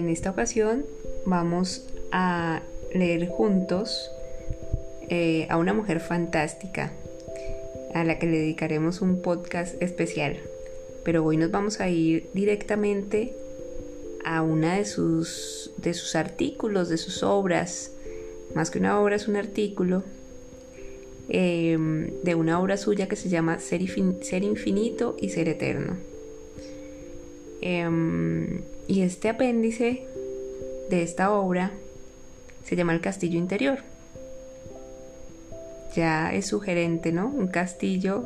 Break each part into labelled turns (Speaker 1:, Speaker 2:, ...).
Speaker 1: En esta ocasión vamos a leer juntos eh, a una mujer fantástica a la que le dedicaremos un podcast especial. Pero hoy nos vamos a ir directamente a una de sus, de sus artículos, de sus obras. Más que una obra es un artículo em, de una obra suya que se llama Ser Infinito y Ser Eterno. Em, y este apéndice de esta obra se llama El Castillo Interior. Ya es sugerente, ¿no? Un castillo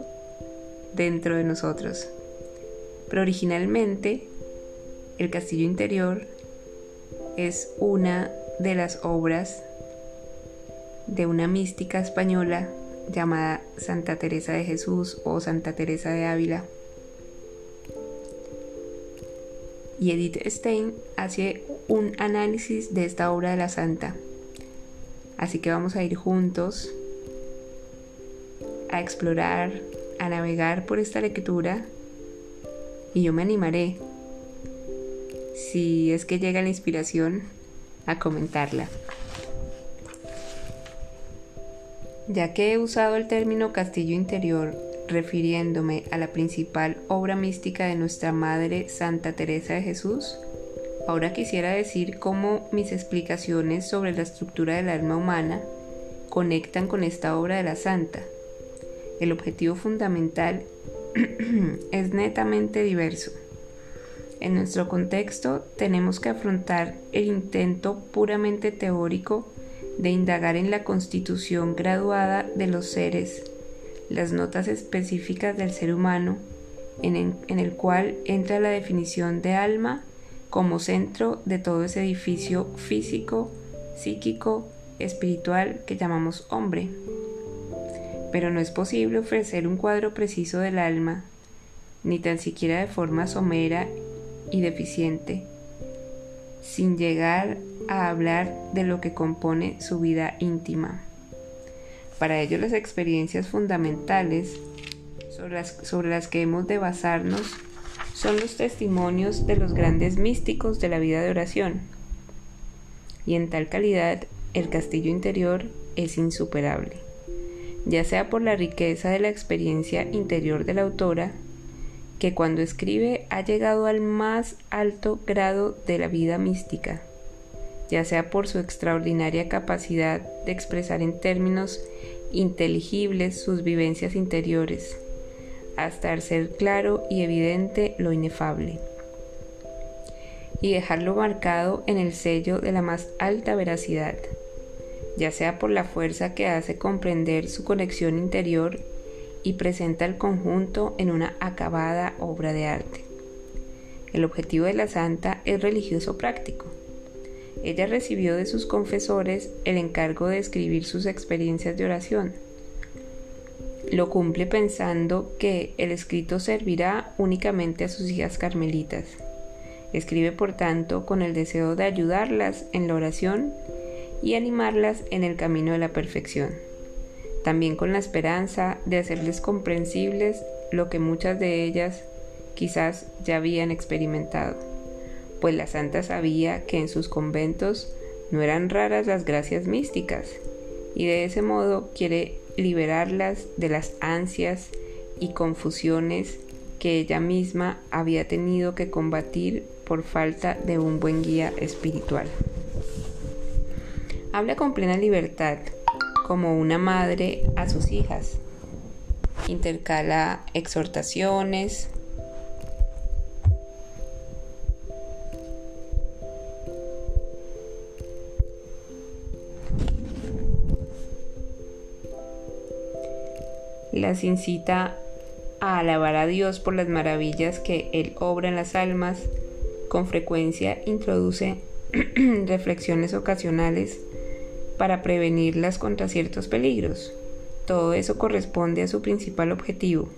Speaker 1: dentro de nosotros. Pero originalmente, El Castillo Interior es una de las obras de una mística española llamada Santa Teresa de Jesús o Santa Teresa de Ávila y Edith Stein hace un análisis de esta obra de la santa. Así que vamos a ir juntos a explorar, a navegar por esta lectura y yo me animaré, si es que llega la inspiración, a comentarla. Ya que he usado el término castillo interior refiriéndome a la principal obra mística de nuestra Madre Santa Teresa de Jesús, ahora quisiera decir cómo mis explicaciones sobre la estructura del alma humana conectan con esta obra de la Santa. El objetivo fundamental es netamente diverso. En nuestro contexto tenemos que afrontar el intento puramente teórico de indagar en la constitución graduada de los seres las notas específicas del ser humano, en, el cual entra la definición de alma como centro de todo ese edificio físico, psíquico, espiritual que llamamos hombre. Pero no es posible ofrecer un cuadro preciso del alma, ni tan siquiera de forma somera y deficiente, sin llegar a hablar de lo que compone su vida íntima. Para ello las experiencias fundamentales sobre las, que hemos de basarnos son los testimonios de los grandes místicos de la vida de oración. Y en tal calidad el castillo interior es insuperable, ya sea por la riqueza de la experiencia interior de la autora, que cuando escribe ha llegado al más alto grado de la vida mística, ya sea por su extraordinaria capacidad de expresar en términos inteligibles sus vivencias interiores, hasta hacer claro y evidente lo inefable, y dejarlo marcado en el sello de la más alta veracidad, ya sea por la fuerza que hace comprender su conexión interior y presenta el conjunto en una acabada obra de arte. El objetivo de la santa es religioso práctico ella recibió de sus confesores el encargo de escribir sus experiencias de oración. Lo cumple pensando que el escrito servirá únicamente a sus hijas carmelitas. Escribe por tanto con el deseo de ayudarlas en la oración y animarlas en el camino de la perfección. También con la esperanza de hacerles comprensibles lo que muchas de ellas quizás ya habían experimentado pues la santa sabía que en sus conventos no eran raras las gracias místicas, y de ese modo quiere liberarlas de las ansias y confusiones que ella misma había tenido que combatir por falta de un buen guía espiritual. Habla con plena libertad, como una madre a sus hijas. Intercala exhortaciones, las incita a alabar a Dios por las maravillas que Él obra en las almas, con frecuencia introduce reflexiones ocasionales para prevenirlas contra ciertos peligros. Todo eso corresponde a su principal objetivo,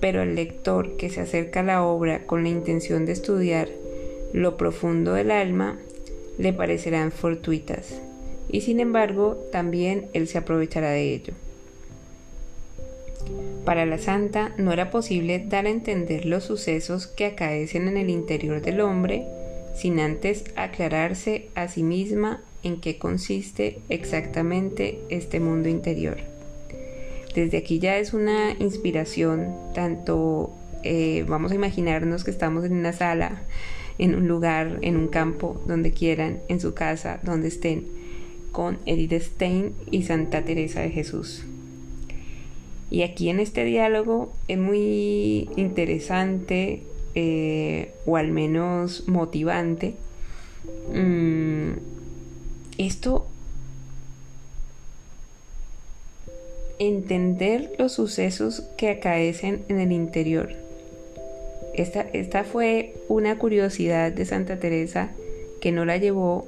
Speaker 1: pero al lector que se acerca a la obra con la intención de estudiar lo profundo del alma le parecerán fortuitas, y sin embargo también él se aprovechará de ello. Para la santa no era posible dar a entender los sucesos que acaecen en el interior del hombre sin antes aclararse a sí misma en qué consiste exactamente este mundo interior. Desde aquí ya es una inspiración, tanto eh, vamos a imaginarnos que estamos en una sala, en un lugar, en un campo, donde quieran, en su casa, donde estén, con Edith Stein y Santa Teresa de Jesús. Y aquí en este diálogo es muy interesante eh, o al menos motivante mm, esto entender los sucesos que acaecen en el interior. Esta, esta fue una curiosidad de Santa Teresa que no la llevó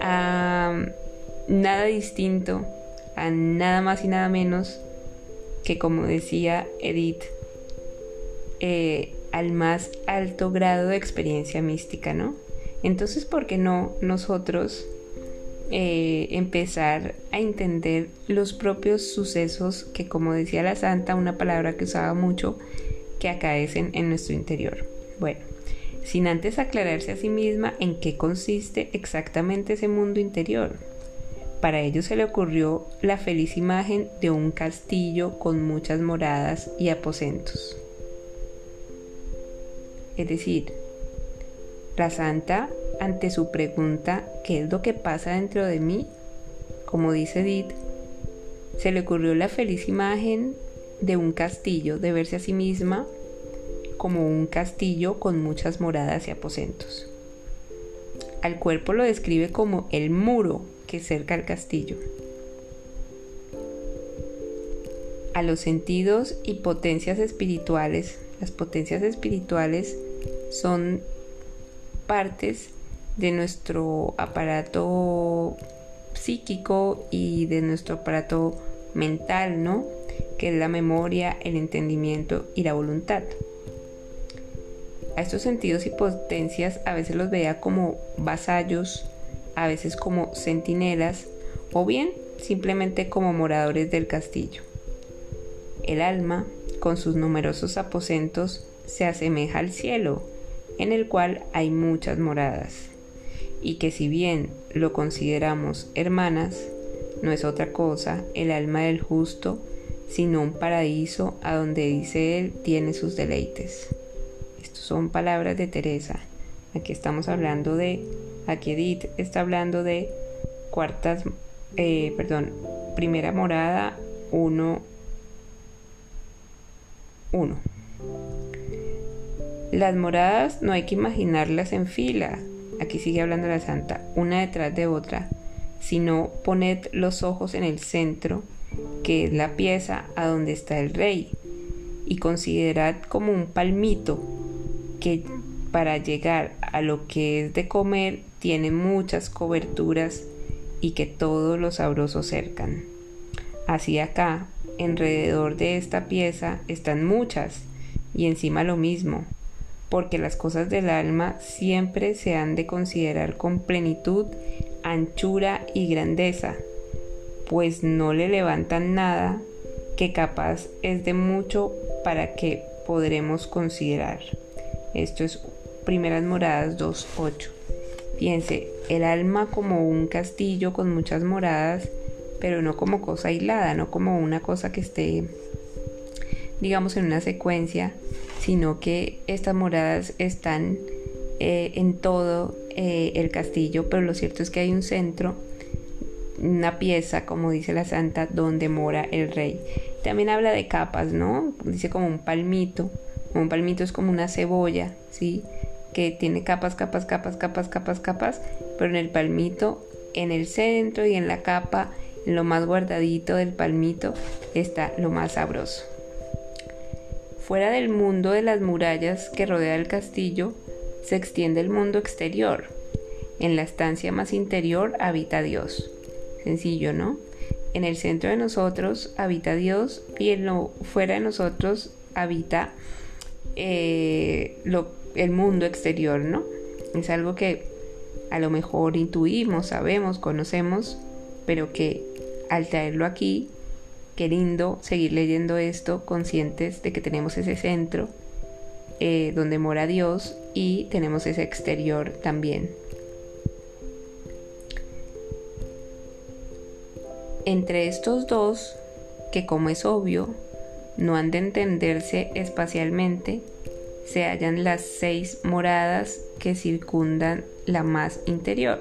Speaker 1: a nada distinto, a nada más y nada menos que, como decía Edith, eh, al más alto grado de experiencia mística, ¿no? Entonces, ¿por qué no nosotros eh, empezar a entender los propios sucesos que, como decía la santa, una palabra que usaba mucho, que acaecen en nuestro interior. Bueno, sin antes aclararse a sí misma en qué consiste exactamente ese mundo interior. Para ello se le ocurrió la feliz imagen de un castillo con muchas moradas y aposentos. Es decir, la santa ante su pregunta ¿qué es lo que pasa dentro de mí? Como dice Edith, se le ocurrió la feliz imagen de un castillo, de verse a sí misma como un castillo con muchas moradas y aposentos. Al cuerpo lo describe como el muro que cerca al castillo. A los sentidos y potencias espirituales, las potencias espirituales son partes de nuestro aparato psíquico y de nuestro aparato mental, ¿no? Que es la memoria, el entendimiento y la voluntad. A estos sentidos y potencias a veces los veía como vasallos, a veces como centinelas o bien simplemente como moradores del castillo. El alma, con sus numerosos aposentos, se asemeja al cielo, en el cual hay muchas moradas y que si bien lo consideramos hermanas, no es otra cosa el alma del justo, sino un paraíso a donde dice él tiene sus deleites. Estas son palabras de Teresa. Aquí estamos hablando de, aquí Edith está hablando de cuartas, eh, perdón, primera morada 1, 1. Las moradas no hay que imaginarlas en fila, aquí sigue hablando la santa, una detrás de otra, sino poned los ojos en el centro, que es la pieza a donde está el rey, y considerad como un palmito que para llegar a lo que es de comer tiene muchas coberturas y que todos los sabrosos cercan. Así acá, alrededor de esta pieza están muchas y encima lo mismo, porque las cosas del alma siempre se han de considerar con plenitud, anchura y grandeza, pues no le levantan nada que capaz es de mucho para que podremos considerar. Esto es Primeras Moradas 2.8. Piense, el alma como un castillo con muchas moradas, pero no como cosa aislada, no como una cosa que esté, digamos, en una secuencia, sino que estas moradas están eh, en todo eh, el castillo, pero lo cierto es que hay un centro, una pieza, como dice la santa, donde mora el rey. También habla de capas, ¿no? Dice como un palmito. Un palmito es como una cebolla, ¿sí? Que tiene capas, capas, capas, capas, capas, capas, pero en el palmito, en el centro y en la capa, en lo más guardadito del palmito, está lo más sabroso. Fuera del mundo de las murallas que rodea el castillo, se extiende el mundo exterior. En la estancia más interior habita Dios. Sencillo, ¿no? En el centro de nosotros habita Dios y en lo fuera de nosotros habita eh, el mundo exterior, ¿no? Es algo que a lo mejor intuimos, sabemos, conocemos, pero que al traerlo aquí Qué lindo seguir leyendo esto conscientes de que tenemos ese centro eh, donde mora Dios y tenemos ese exterior también. Entre estos dos, que como es obvio, no han de entenderse espacialmente, se hallan las seis moradas que circundan la más interior.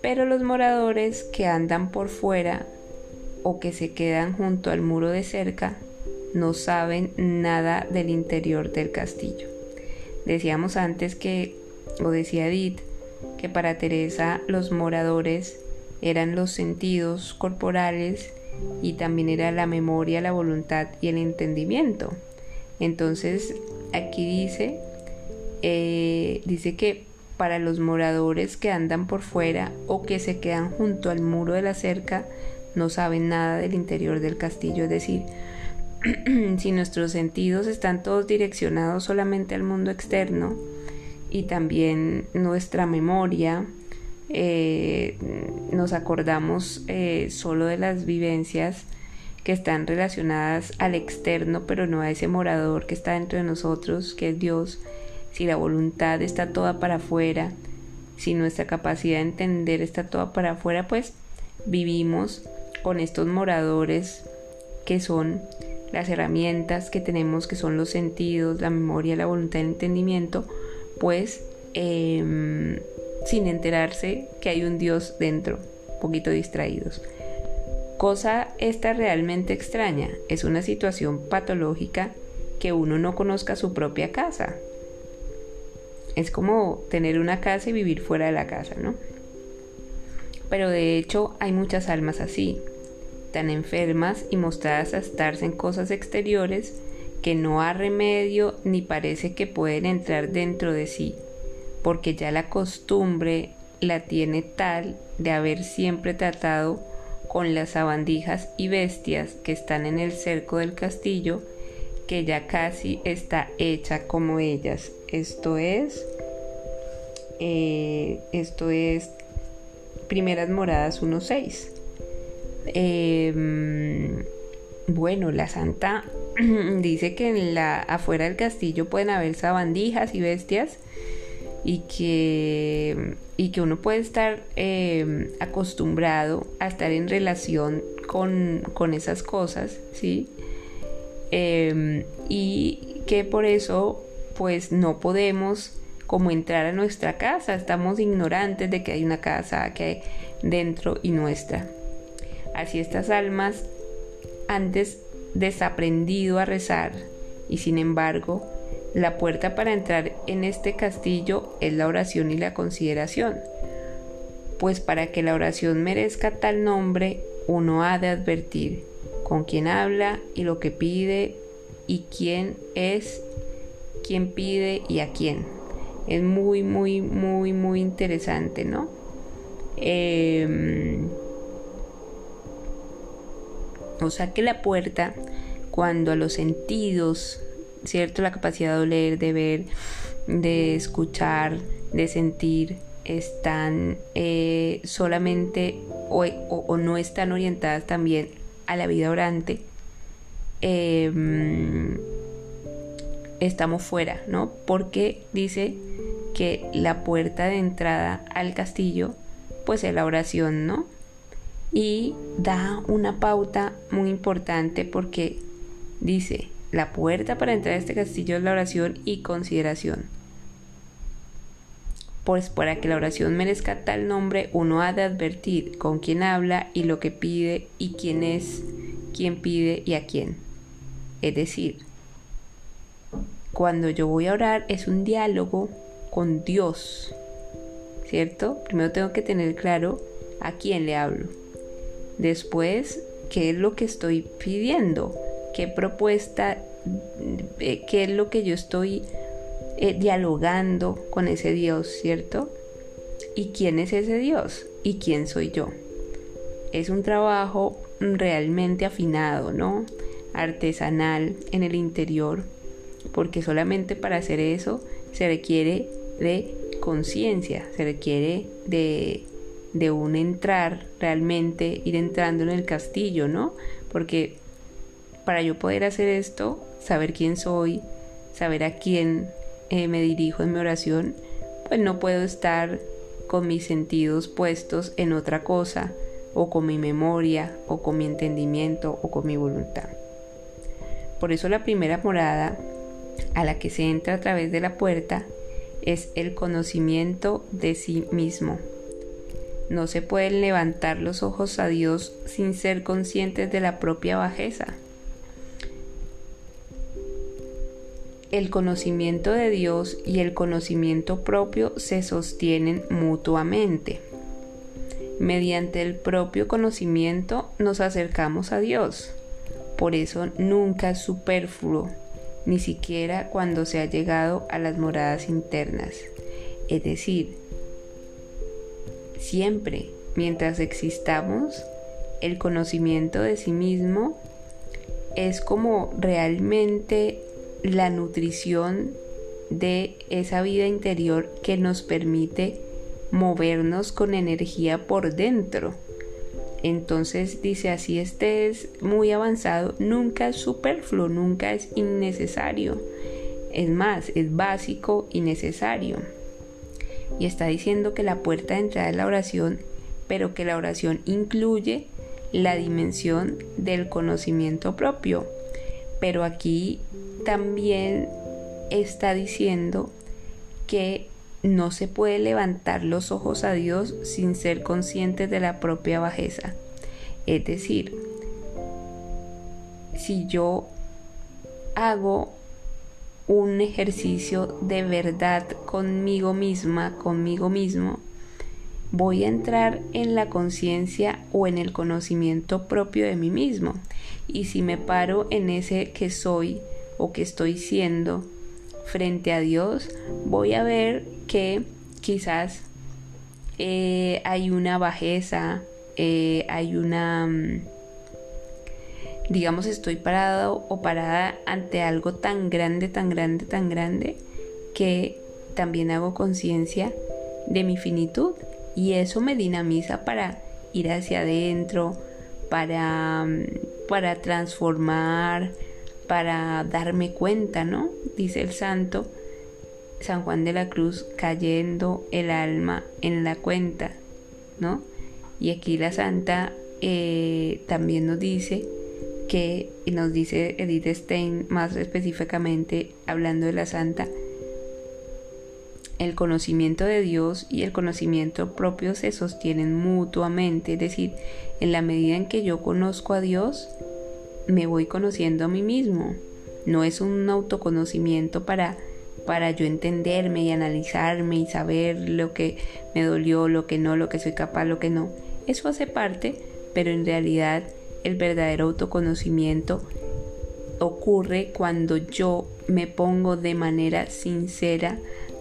Speaker 1: Pero los moradores que andan por fuera o que se quedan junto al muro de cerca no saben nada del interior del castillo. Decíamos antes que, o decía Edith, que para Teresa los moradores eran los sentidos corporales y también era la memoria, la voluntad y el entendimiento. Entonces aquí dice, eh, dice que para los moradores que andan por fuera o que se quedan junto al muro de la cerca, no saben nada del interior del castillo, es decir, si nuestros sentidos están todos direccionados solamente al mundo externo y también nuestra memoria, eh, nos acordamos eh, solo de las vivencias que están relacionadas al externo, pero no a ese morador que está dentro de nosotros, que es Dios, si la voluntad está toda para afuera, si nuestra capacidad de entender está toda para afuera, pues vivimos con estos moradores que son las herramientas que tenemos, que son los sentidos, la memoria, la voluntad, el entendimiento, pues em, sin enterarse que hay un Dios dentro, un poquito distraídos. Cosa esta realmente extraña, es una situación patológica que uno no conozca su propia casa. Es como tener una casa y vivir fuera de la casa, ¿no? Pero de hecho hay muchas almas así, tan enfermas y mostradas a estarse en cosas exteriores que no ha remedio ni parece que pueden entrar dentro de sí, porque ya la costumbre la tiene tal de haber siempre tratado con las sabandijas y bestias que están en el cerco del castillo, que ya casi está hecha como ellas. Esto es, eh, esto es Primeras Moradas 1.6. Em, bueno, la santa dice que en la, afuera del castillo pueden haber sabandijas y bestias y que, y que uno puede estar em, acostumbrado a estar en relación con, esas cosas, ¿sí? Em, y que por eso pues no podemos como entrar a nuestra casa, estamos ignorantes de que hay una casa que hay dentro y nuestra. Así estas almas antes desaprendido a rezar y sin embargo la puerta para entrar en este castillo es la oración y la consideración. Pues para que la oración merezca tal nombre, uno ha de advertir con quién habla y lo que pide y quién es, quién pide y a quién. Es muy, muy, muy, muy interesante, ¿no? Eh, o sea que la puerta, cuando a los sentidos, ¿cierto? La capacidad de oler, de ver, de escuchar, de sentir, están eh, solamente o, no están orientadas también a la vida orante, em, estamos fuera, ¿no? Porque dice que la puerta de entrada al castillo, pues es la oración, ¿no? y da una pauta muy importante porque dice, la puerta para entrar a este castillo es la oración y consideración. Pues para que la oración merezca tal nombre, uno ha de advertir con quién habla y lo que pide y quién es, quién pide y a quién. Es decir, cuando yo voy a orar es un diálogo con Dios, ¿cierto? Primero tengo que tener claro a quién le hablo. Después, ¿qué es lo que estoy pidiendo? ¿Qué propuesta, eh, qué es lo que yo estoy eh, dialogando con ese Dios, ¿cierto? ¿Y quién es ese Dios? ¿Y quién soy yo? Es un trabajo realmente afinado, ¿no? Artesanal en el interior, porque solamente para hacer eso se requiere de conciencia, se requiere de de un entrar realmente, ir entrando en el castillo, ¿no? Porque para yo poder hacer esto, saber quién soy, saber a quién eh, me dirijo en mi oración, pues no puedo estar con mis sentidos puestos en otra cosa, o con mi memoria, o con mi entendimiento, o con mi voluntad. Por eso la primera morada a la que se entra a través de la puerta es el conocimiento de sí mismo. No se pueden levantar los ojos a Dios sin ser conscientes de la propia bajeza. El conocimiento de Dios y el conocimiento propio se sostienen mutuamente. Mediante el propio conocimiento nos acercamos a Dios. Por eso nunca es superfluo, ni siquiera cuando se ha llegado a las moradas internas. Es decir, siempre mientras existamos, el conocimiento de sí mismo es como realmente la nutrición de esa vida interior que nos permite movernos con energía por dentro. Entonces dice así este es muy avanzado, nunca es superfluo, nunca es innecesario. Es más, es básico y necesario. Y está diciendo que la puerta de entrada es la oración, pero que la oración incluye la dimensión del conocimiento propio. Pero aquí también está diciendo que no se puede levantar los ojos a Dios sin ser conscientes de la propia bajeza. Es decir, si yo hago un ejercicio de verdad conmigo misma, conmigo mismo, voy a entrar en la conciencia o en el conocimiento propio de mí mismo. Y si me paro en ese que soy o que estoy siendo frente a Dios, voy a ver que quizás eh, hay una bajeza, eh, hay una... Mm, digamos, estoy parado o parada ante algo tan grande, tan grande, tan grande, que también hago conciencia de mi finitud y eso me dinamiza para ir hacia adentro, para, mm, para transformar, para darme cuenta, ¿no? Dice el santo San Juan de la Cruz, cayendo el alma en la cuenta, ¿no? Y aquí la santa eh, también nos dice que, y nos dice Edith Stein más específicamente hablando de la santa, el conocimiento de Dios y el conocimiento propio se sostienen mutuamente, es decir, en la medida en que yo conozco a Dios, me voy conociendo a mí mismo. No es un autoconocimiento para para yo entenderme y analizarme y saber lo que me dolió, lo que no, lo que soy capaz, lo que no. Eso hace parte, pero en realidad el verdadero autoconocimiento ocurre cuando yo me pongo de manera sincera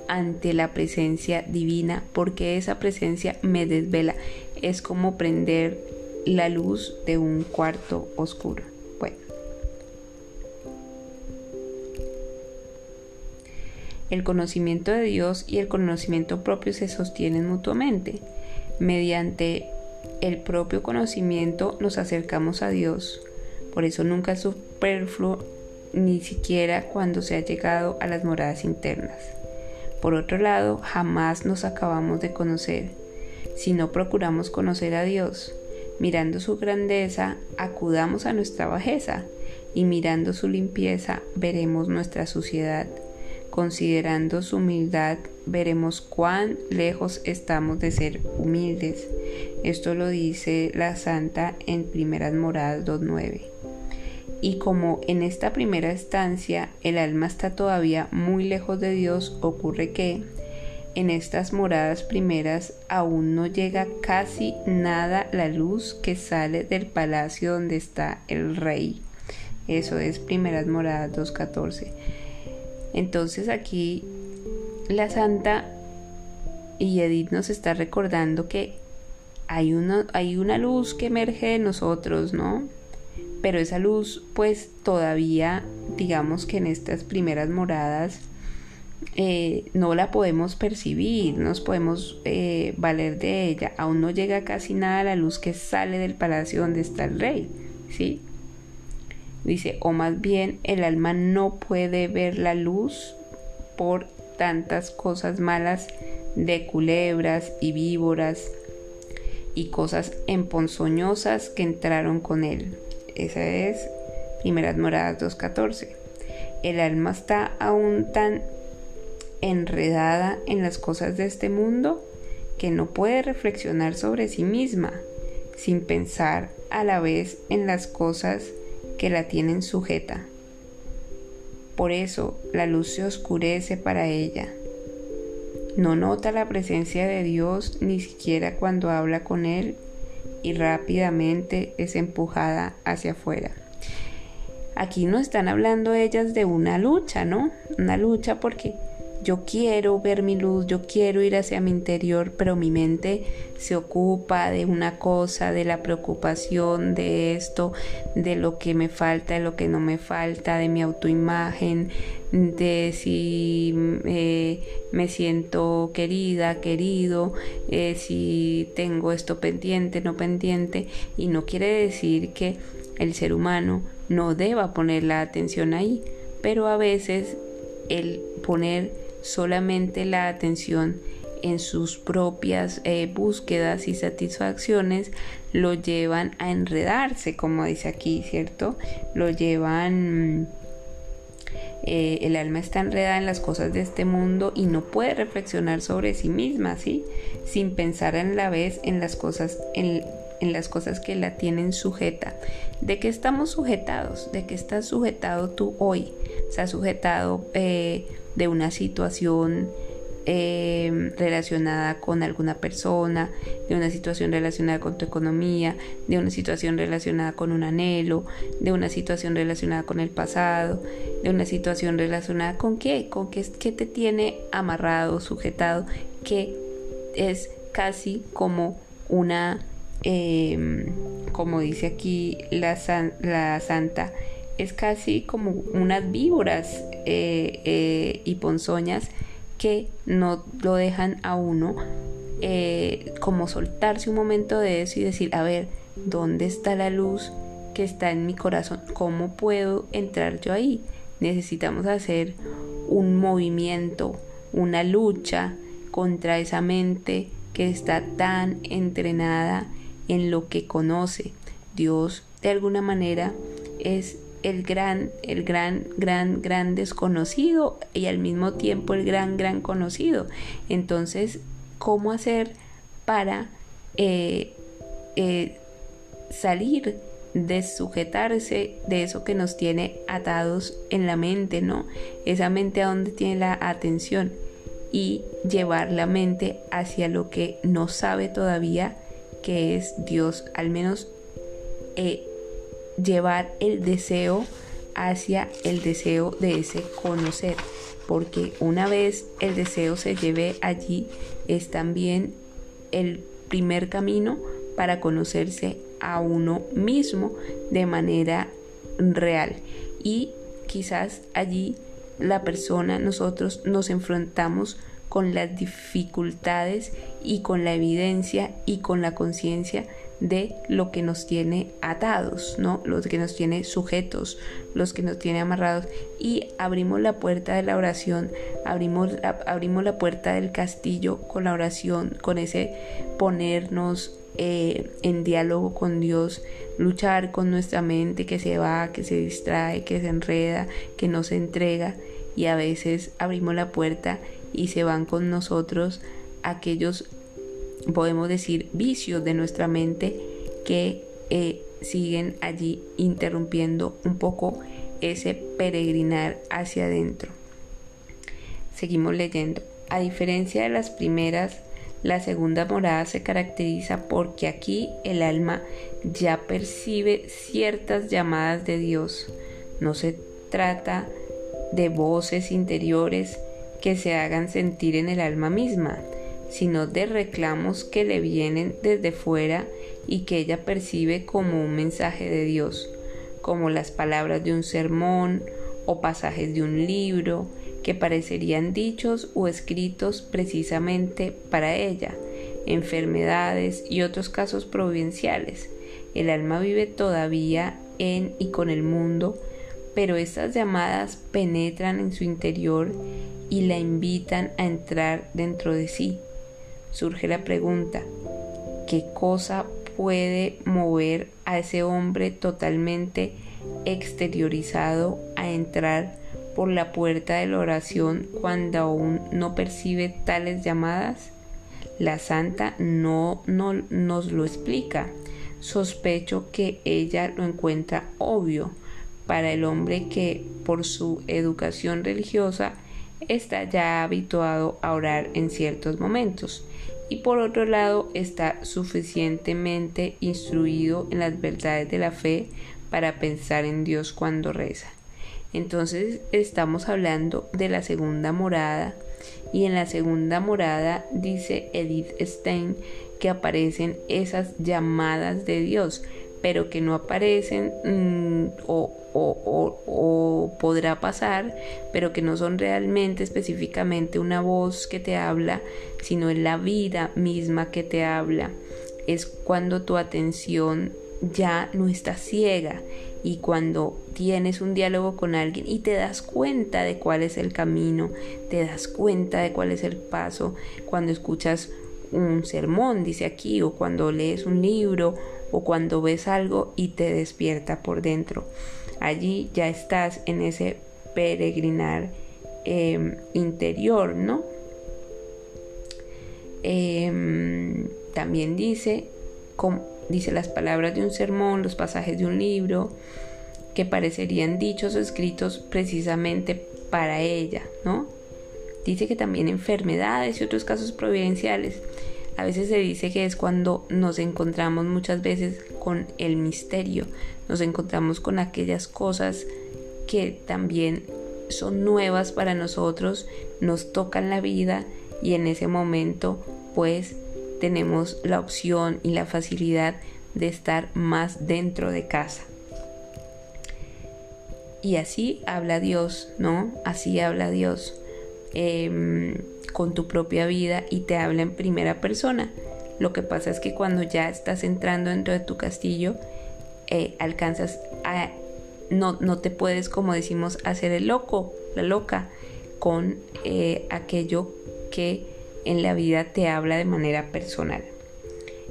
Speaker 1: ante la presencia divina, porque esa presencia me desvela. Es como prender la luz de un cuarto oscuro. El conocimiento de Dios y el conocimiento propio se sostienen mutuamente. Mediante el propio conocimiento nos acercamos a Dios. Por eso nunca es superfluo ni siquiera cuando se ha llegado a las moradas internas. Por otro lado, jamás nos acabamos de conocer. Si no procuramos conocer a Dios, mirando su grandeza, acudamos a nuestra bajeza, y mirando su limpieza, veremos nuestra suciedad. Considerando su humildad, veremos cuán lejos estamos de ser humildes. Esto lo dice la Santa en Primeras Moradas 2.9. Y como en esta primera estancia el alma está todavía muy lejos de Dios, ocurre que en estas moradas primeras aún no llega casi nada la luz que sale del palacio donde está el rey. Eso es Primeras Moradas 2.14. Entonces aquí la santa y Edith nos está recordando que hay una, hay una luz que emerge de nosotros, ¿no? Pero esa luz pues todavía, digamos que en estas primeras moradas, eh, no la podemos percibir, nos podemos eh, valer de ella. Aún no llega casi nada la luz que sale del palacio donde está el rey, ¿sí? Dice, o más bien el alma no puede ver la luz por tantas cosas malas de culebras y víboras y cosas emponzoñosas que entraron con él. Esa es Primeras Moradas 2.14. El alma está aún tan enredada en las cosas de este mundo que no puede reflexionar sobre sí misma sin pensar a la vez en las cosas que la tienen sujeta. Por eso la luz se oscurece para ella. No nota la presencia de Dios ni siquiera cuando habla con Él y rápidamente es empujada hacia afuera. Aquí no están hablando ellas de una lucha, ¿no? Una lucha porque yo quiero ver mi luz, yo quiero ir hacia mi interior, pero mi mente se ocupa de una cosa, de la preocupación, de esto, de lo que me falta, de lo que no me falta, de mi autoimagen, de si eh, me siento querida, querido, eh, si tengo esto pendiente, no pendiente, y no quiere decir que el ser humano no deba poner la atención ahí, pero a veces el poner solamente la atención en sus propias eh, búsquedas y satisfacciones lo llevan a enredarse, como dice aquí, ¿cierto? Lo llevan... Eh, el alma está enredada en las cosas de este mundo y no puede reflexionar sobre sí misma, ¿sí? Sin pensar en la vez en las cosas, en, las cosas que la tienen sujeta. ¿De qué estamos sujetados? ¿De qué estás sujetado tú hoy? Ha sujetado eh, de una situación eh, relacionada con alguna persona, de una situación relacionada con tu economía, de una situación relacionada con un anhelo, de una situación relacionada con el pasado, de una situación relacionada con qué, con qué, te tiene amarrado, sujetado, que es casi como una, em, como dice aquí la, la santa, es casi como unas víboras eh, eh, y ponzoñas que no lo dejan a uno eh, como soltarse un momento de eso y decir, a ver, ¿dónde está la luz que está en mi corazón? ¿Cómo puedo entrar yo ahí? Necesitamos hacer un movimiento, una lucha contra esa mente que está tan entrenada en lo que conoce. Dios de alguna manera es el gran, el gran, gran, gran desconocido y al mismo tiempo el gran, gran conocido. Entonces, ¿cómo hacer para eh, eh, salir de sujetarse de eso que nos tiene atados en la mente, ¿no? Esa mente a donde tiene la atención y llevar la mente hacia lo que no sabe todavía que es Dios, al menos eh, llevar el deseo hacia el deseo de ese conocer, porque una vez el deseo se lleve allí es también el primer camino para conocerse a uno mismo de manera real. Y quizás allí la persona, nosotros nos enfrentamos con las dificultades y con la evidencia y con la conciencia de lo que nos tiene atados, ¿no? Los que nos tiene sujetos, los que nos tiene amarrados y abrimos la puerta de la oración, abrimos la, abrimos la puerta del castillo con la oración, con ese ponernos eh, en diálogo con Dios, luchar con nuestra mente que se va, que se distrae, que se enreda, que no se entrega y a veces abrimos la puerta y se van con nosotros aquellos podemos decir, vicios de nuestra mente que eh, siguen allí interrumpiendo un poco ese peregrinar hacia adentro. Seguimos leyendo. A diferencia de las primeras, la segunda morada se caracteriza porque aquí el alma ya percibe ciertas llamadas de Dios. No se trata de voces interiores que se hagan sentir en el alma misma, sino de reclamos que le vienen desde fuera y que ella percibe como un mensaje de Dios, como las palabras de un sermón o pasajes de un libro que parecerían dichos o escritos precisamente para ella, enfermedades y otros casos providenciales. El alma vive todavía en y con el mundo, pero estas llamadas penetran en su interior y la invitan a entrar dentro de sí. Surge la pregunta, ¿qué cosa puede mover a ese hombre totalmente exteriorizado a entrar por la puerta de la oración cuando aún no percibe tales llamadas? La santa no, no nos lo explica. Sospecho que ella lo encuentra obvio para el hombre que por su educación religiosa está ya habituado a orar en ciertos momentos y por otro lado está suficientemente instruido en las verdades de la fe para pensar en Dios cuando reza. Entonces estamos hablando de la segunda morada y en la segunda morada dice Edith Stein que aparecen esas llamadas de Dios, pero que no aparecen mm, o, o, podrá pasar, pero que no son realmente específicamente una voz que te habla, sino en la vida misma que te habla. Es cuando tu atención ya no está ciega y cuando tienes un diálogo con alguien y te das cuenta de cuál es el camino, te das cuenta de cuál es el paso, cuando escuchas un sermón, dice aquí, o cuando lees un libro, o cuando ves algo y te despierta por dentro. Allí ya estás en ese peregrinar em, interior, ¿no? Em, también dice, dice las palabras de un sermón, los pasajes de un libro, que parecerían dichos o escritos precisamente para ella, ¿no? Dice que también enfermedades y otros casos providenciales. A veces se dice que es cuando nos encontramos muchas veces con el misterio, nos encontramos con aquellas cosas que también son nuevas para nosotros, nos tocan la vida y en ese momento pues tenemos la opción y la facilidad de estar más dentro de casa. Y así habla Dios, ¿no? Así habla Dios. Em, con tu propia vida y te habla en primera persona. Lo que pasa es que cuando ya estás entrando dentro de tu castillo, eh, alcanzas a... No, no te puedes, como decimos, hacer el loco, la loca, con eh, aquello que en la vida te habla de manera personal.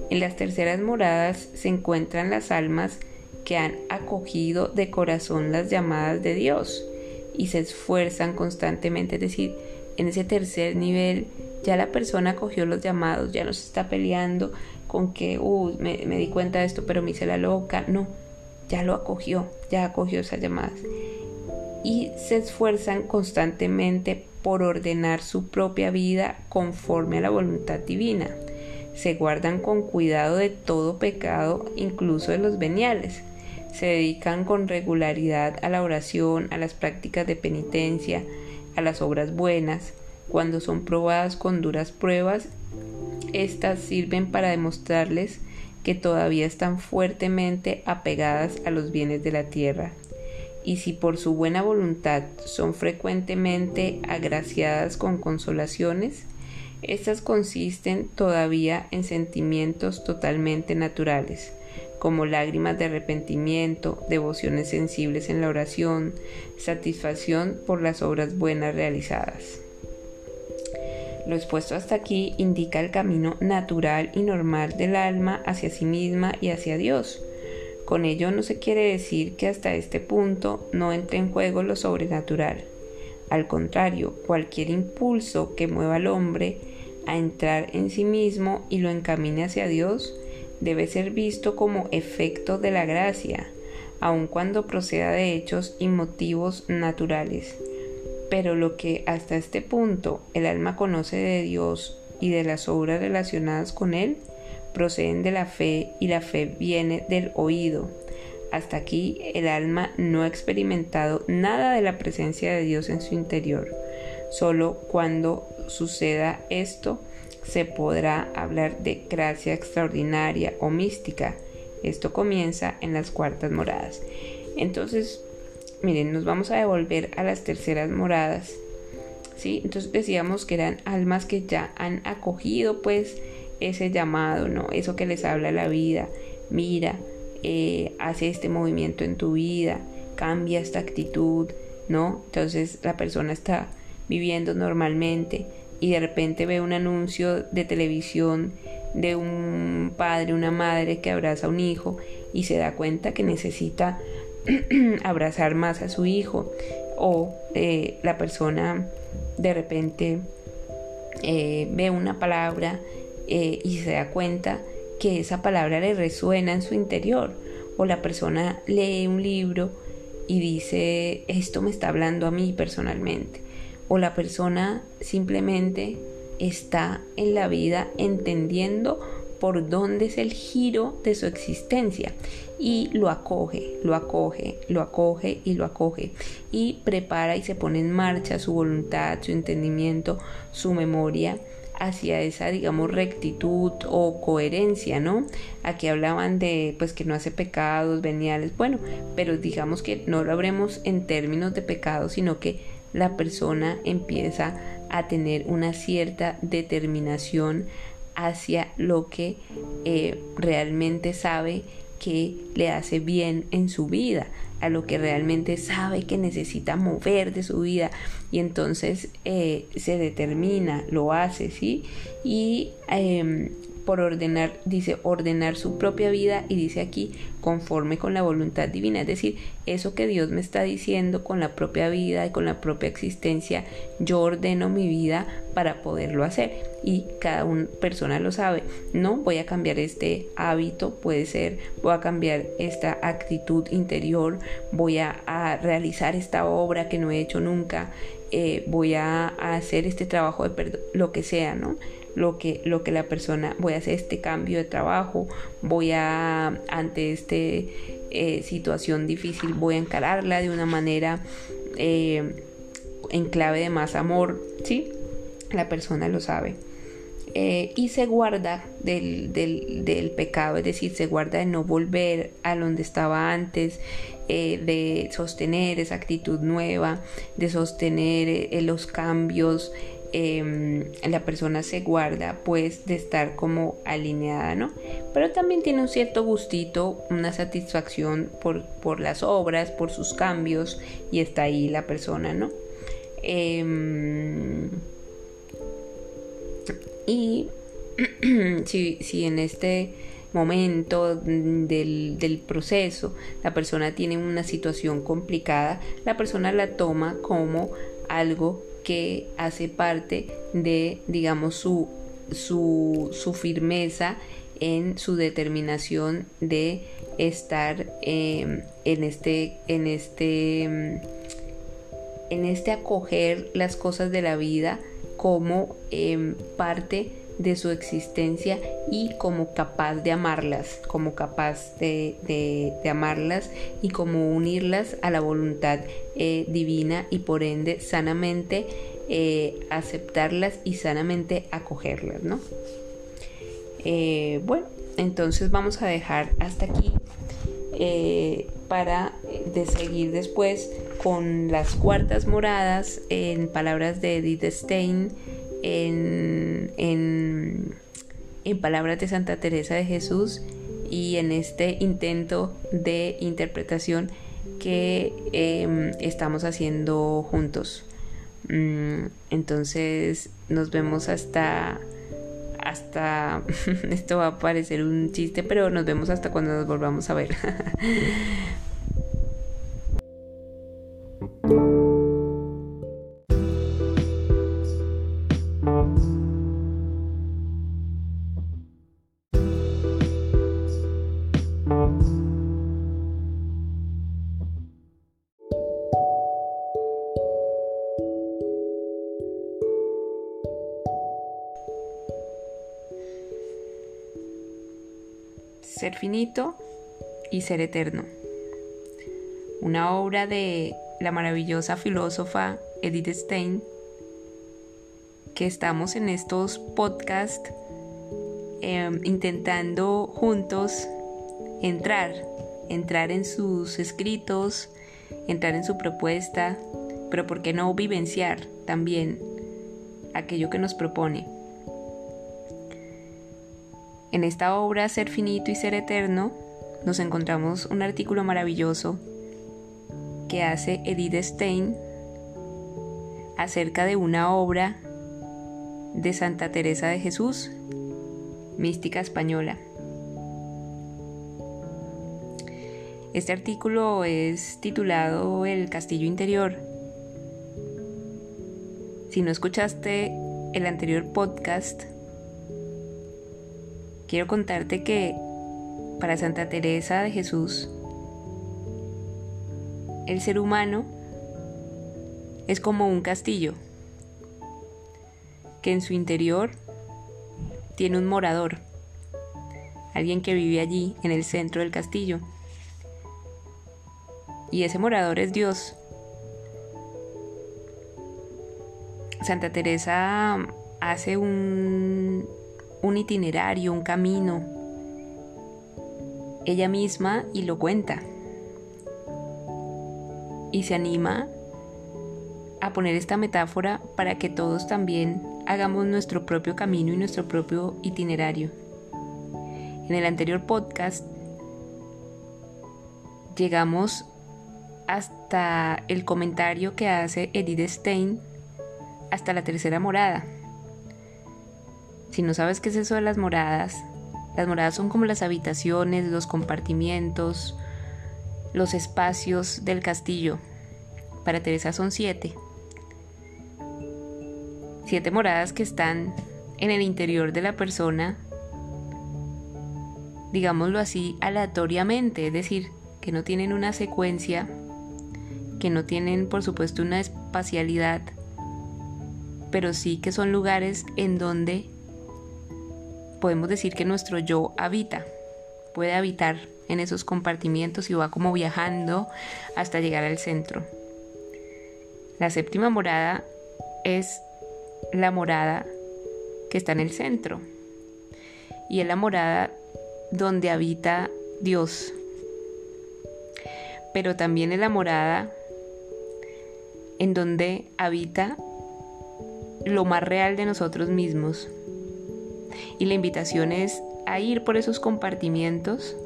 Speaker 1: En las terceras moradas se encuentran las almas que han acogido de corazón las llamadas de Dios y se esfuerzan constantemente, es decir, en ese tercer nivel ya la persona cogió los llamados, ya no se está peleando con que, uh, me, di cuenta de esto, pero me hice la loca. No, ya lo acogió, ya acogió esas llamadas. Y se esfuerzan constantemente por ordenar su propia vida conforme a la voluntad divina. Se guardan con cuidado de todo pecado, incluso de los veniales. Se dedican con regularidad a la oración, a las prácticas de penitencia, a las obras buenas, cuando son probadas con duras pruebas, estas sirven para demostrarles que todavía están fuertemente apegadas a los bienes de la tierra. Y si por su buena voluntad son frecuentemente agraciadas con consolaciones, estas consisten todavía en sentimientos totalmente naturales, como lágrimas de arrepentimiento, devociones sensibles en la oración, satisfacción por las obras buenas realizadas. Lo expuesto hasta aquí indica el camino natural y normal del alma hacia sí misma y hacia Dios. Con ello no se quiere decir que hasta este punto no entre en juego lo sobrenatural. Al contrario, cualquier impulso que mueva al hombre a entrar en sí mismo y lo encamine hacia Dios debe ser visto como efecto de la gracia, aun cuando proceda de hechos y motivos naturales. Pero lo que hasta este punto el alma conoce de Dios y de las obras relacionadas con Él, proceden de la fe y la fe viene del oído. Hasta aquí el alma no ha experimentado nada de la presencia de Dios en su interior. Solo cuando suceda esto, se podrá hablar de gracia extraordinaria o mística. Esto comienza en las cuartas moradas. Entonces, miren, nos vamos a devolver a las terceras moradas. ¿sí? Entonces decíamos que eran almas que ya han acogido pues ese llamado, ¿no? Eso que les habla la vida. Mira, eh, hace este movimiento en tu vida, cambia esta actitud, ¿no? Entonces la persona está viviendo normalmente y de repente ve un anuncio de televisión de un padre, una madre que abraza a un hijo y se da cuenta que necesita abrazar más a su hijo. O eh, la persona de repente eh, ve una palabra eh, y se da cuenta que esa palabra le resuena en su interior. O la persona lee un libro y dice esto me está hablando a mí personalmente o la persona simplemente está en la vida entendiendo por dónde es el giro de su existencia y lo acoge, lo acoge, lo acoge y lo acoge y prepara y se pone en marcha su voluntad, su entendimiento, su memoria hacia esa digamos rectitud o coherencia, ¿no? Aquí hablaban de pues que no hace pecados veniales, bueno, pero digamos que no lo habremos en términos de pecados, sino que la persona empieza a tener una cierta determinación hacia lo que eh, realmente sabe que le hace bien en su vida, a lo que realmente sabe que necesita mover de su vida y entonces eh, se determina, lo hace, ¿sí? Y em, por ordenar, dice ordenar su propia vida y dice aquí conforme con la voluntad divina, es decir, eso que Dios me está diciendo con la propia vida y con la propia existencia, yo ordeno mi vida para poderlo hacer. Y cada una persona lo sabe, no voy a cambiar este hábito, puede ser, voy a cambiar esta actitud interior, voy a, realizar esta obra que no he hecho nunca, eh, voy a, a, hacer este trabajo de perdón, lo que sea, ¿no? Lo que, lo que la persona, voy a hacer este cambio de trabajo, voy a, ante esta eh, situación difícil, voy a encararla de una manera eh, en clave de más amor, ¿sí? La persona lo sabe. Eh, y se guarda del, del, del, pecado, es decir, se guarda de no volver a donde estaba antes, de sostener esa actitud nueva, de sostener los cambios, Em, la persona se guarda pues de estar como alineada, ¿no? Pero también tiene un cierto gustito, una satisfacción por, por las obras, por sus cambios y está ahí la persona, ¿no? Em, y si, si en este momento del, del, proceso la persona tiene una situación complicada, la persona la toma como algo que hace parte de, digamos, su, su, firmeza en su determinación de estar em, en este, en este, en este acoger las cosas de la vida como em, parte de su existencia y como capaz de amarlas, como capaz de, amarlas y como unirlas a la voluntad eh, divina y por ende sanamente eh, aceptarlas y sanamente acogerlas, ¿no? Eh, bueno, entonces vamos a dejar hasta aquí para de seguir después con las cuartas moradas en palabras de Edith Stein en, en, palabras de Santa Teresa de Jesús y en este intento de interpretación que em, estamos haciendo juntos. Mm, entonces nos vemos hasta hasta esto va a parecer un chiste, pero nos vemos hasta cuando nos volvamos a ver. Y ser eterno. Una obra de la maravillosa filósofa Edith Stein que estamos en estos podcasts em, intentando juntos entrar, entrar en sus escritos, entrar en su propuesta, pero ¿por qué no vivenciar también aquello que nos propone? En esta obra Ser finito y ser eterno nos encontramos un artículo maravilloso que hace Edith Stein acerca de una obra de Santa Teresa de Jesús, mística española. Este artículo es titulado El Castillo Interior. Si no escuchaste el anterior podcast, quiero contarte que para Santa Teresa de Jesús, el ser humano es como un castillo que en su interior tiene un morador, alguien que vive allí en el centro del castillo. Y ese morador es Dios. Santa Teresa hace un, un itinerario, un camino, ella misma y lo cuenta. Y se anima a poner esta metáfora para que todos también hagamos nuestro propio camino y nuestro propio itinerario. En el anterior podcast llegamos hasta el comentario que hace Edith Stein hasta la tercera morada. Si no sabes qué es eso de las moradas, las moradas son como las habitaciones, los compartimientos, los espacios del castillo. Para Teresa son siete siete moradas que están en el interior de la persona, digámoslo así, aleatoriamente, es decir, que no tienen una secuencia, que no tienen por supuesto una espacialidad, pero sí que son lugares en donde podemos decir que nuestro yo habita, puede habitar en esos compartimientos y va como viajando hasta llegar al centro. La séptima morada es la morada que está en el centro y es la morada donde habita Dios. Pero también es la morada en donde habita lo más real de nosotros mismos. Y la invitación es a ir por esos compartimientos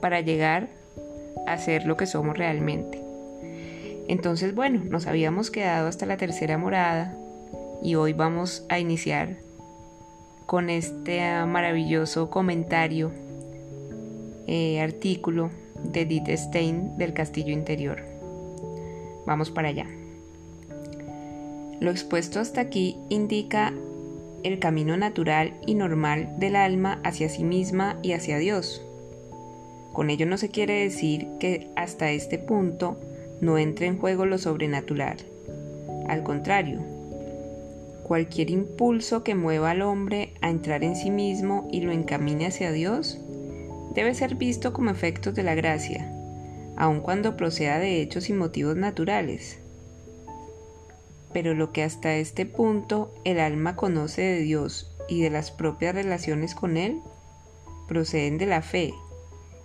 Speaker 1: para llegar a ser lo que somos realmente. Entonces, bueno, nos habíamos quedado hasta la tercera morada, y hoy vamos a iniciar con este maravilloso comentario, eh, artículo de Edith Stein del Castillo Interior. Vamos para allá. Lo expuesto hasta aquí indica el camino natural y normal del alma hacia sí misma y hacia Dios. Con ello no se quiere decir que hasta este punto no entre en juego lo sobrenatural. Al contrario, cualquier impulso que mueva al hombre a entrar en sí mismo y lo encamine hacia Dios debe ser visto como efectos de la gracia, aun cuando proceda de hechos y motivos naturales. Pero lo que hasta este punto el alma conoce de Dios y de las propias relaciones con Él, proceden de la fe,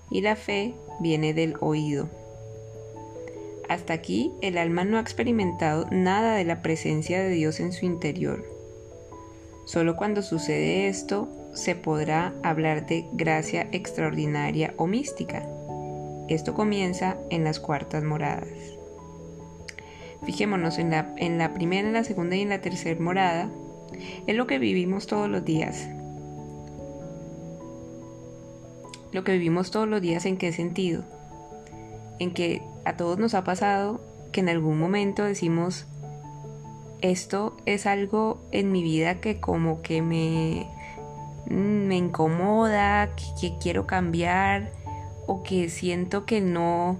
Speaker 1: y la fe viene del oído. Hasta aquí el alma no ha experimentado nada de la presencia de Dios en su interior. Solo cuando sucede esto se podrá hablar de gracia extraordinaria o mística. Esto comienza en las cuartas moradas. Fijémonos en la, en la primera, en la segunda y en la tercera morada. Es lo que vivimos todos los días. Lo que vivimos todos los días en qué sentido? En que a todos nos ha pasado que en algún momento decimos, esto es algo en mi vida que como que me, me incomoda, que, quiero cambiar o que siento que no,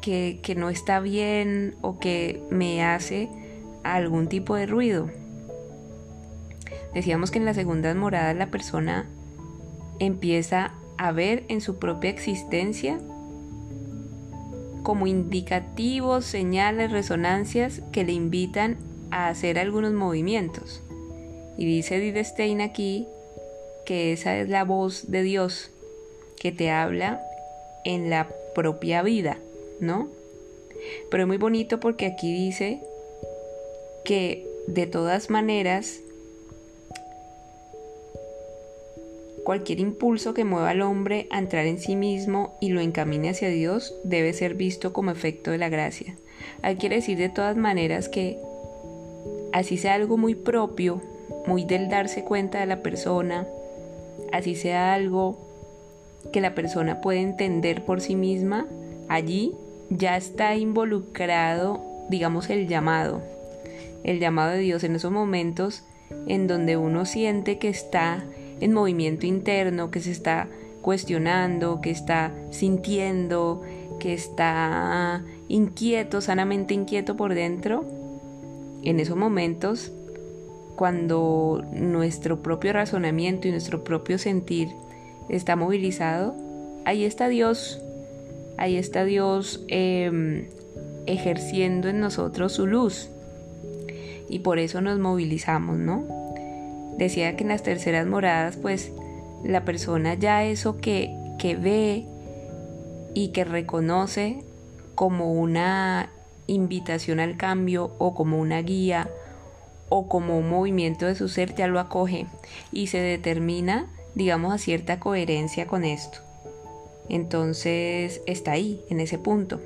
Speaker 1: que, no está bien o que me hace algún tipo de ruido. Decíamos que en las segundas moradas la persona empieza a ver en su propia existencia como indicativos, señales, resonancias que le invitan a hacer algunos movimientos. Y dice Edith Stein aquí que esa es la voz de Dios que te habla en la propia vida, ¿no? Pero es muy bonito porque aquí dice que de todas maneras cualquier impulso que mueva al hombre a entrar en sí mismo y lo encamine hacia Dios debe ser visto como efecto de la gracia. Hay quiere decir de todas maneras que así sea algo muy propio, muy del darse cuenta de la persona, así sea algo que la persona puede entender por sí misma, allí ya está involucrado, digamos, el llamado, el llamado de Dios en esos momentos en donde uno siente que está en movimiento interno, que se está cuestionando, que está sintiendo, que está inquieto, sanamente inquieto por dentro, en esos momentos, cuando nuestro propio razonamiento y nuestro propio sentir está movilizado, ahí está Dios, ahí está Dios em, ejerciendo en nosotros su luz. Y por eso nos movilizamos, ¿no? Decía que en las terceras moradas, pues la persona ya eso que, que ve y que reconoce como una invitación al cambio o como una guía o como un movimiento de su ser ya lo acoge y se determina, digamos, a cierta coherencia con esto. Entonces está ahí, en ese punto.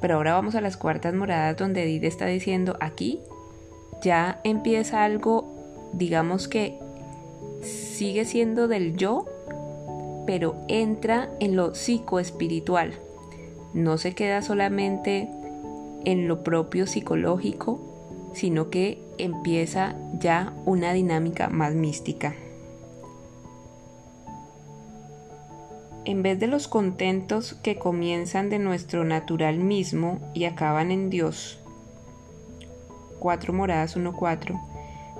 Speaker 1: Pero ahora vamos a las cuartas moradas donde Edith está diciendo aquí ya empieza algo, digamos que sigue siendo del yo, pero entra en lo psicoespiritual. No se queda solamente en lo propio psicológico, sino que empieza ya una dinámica más mística. En vez de los contentos que comienzan de nuestro natural mismo y acaban en Dios, 4 moradas 1.4,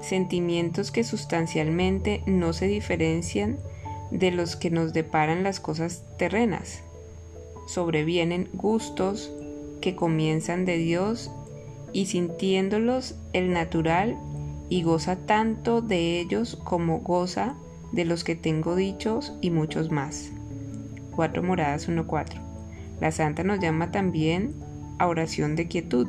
Speaker 1: sentimientos que sustancialmente no se diferencian de los que nos deparan las cosas terrenas. Sobrevienen gustos, que comienzan de Dios y sintiéndolos el natural y goza tanto de ellos como goza de los que tengo dichos y muchos más. 4 moradas 1.4. La santa nos llama también a oración de quietud,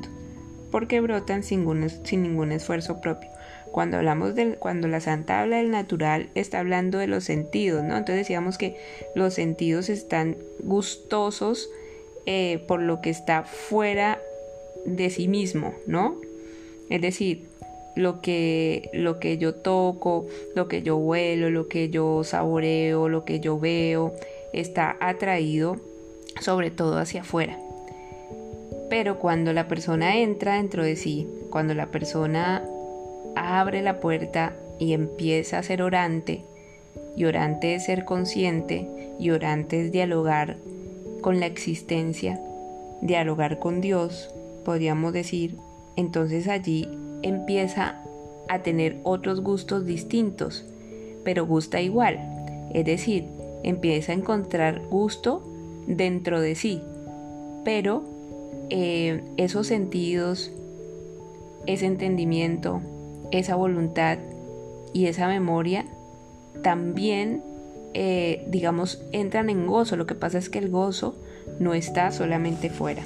Speaker 1: porque brotan sin ningún, sin ningún esfuerzo propio. Cuando hablamos del, cuando la santa habla del natural, está hablando de los sentidos, ¿no? Entonces decíamos que los sentidos están gustosos eh, por lo que está fuera de sí mismo, ¿no? Es decir, lo que, lo que yo toco, lo que yo huelo, lo que yo saboreo, lo que yo veo, está atraído sobre todo hacia afuera. Pero cuando la persona entra dentro de sí, cuando la persona abre la puerta y empieza a ser orante, y orante es ser consciente, y orante es dialogar con la existencia, dialogar con Dios, podríamos decir, entonces allí empieza a tener otros gustos distintos, pero gusta igual, es decir, empieza a encontrar gusto dentro de sí, pero eh, esos sentidos, ese entendimiento, esa voluntad y esa memoria también eh, digamos, entran en gozo. Lo que pasa es que el gozo no está solamente fuera.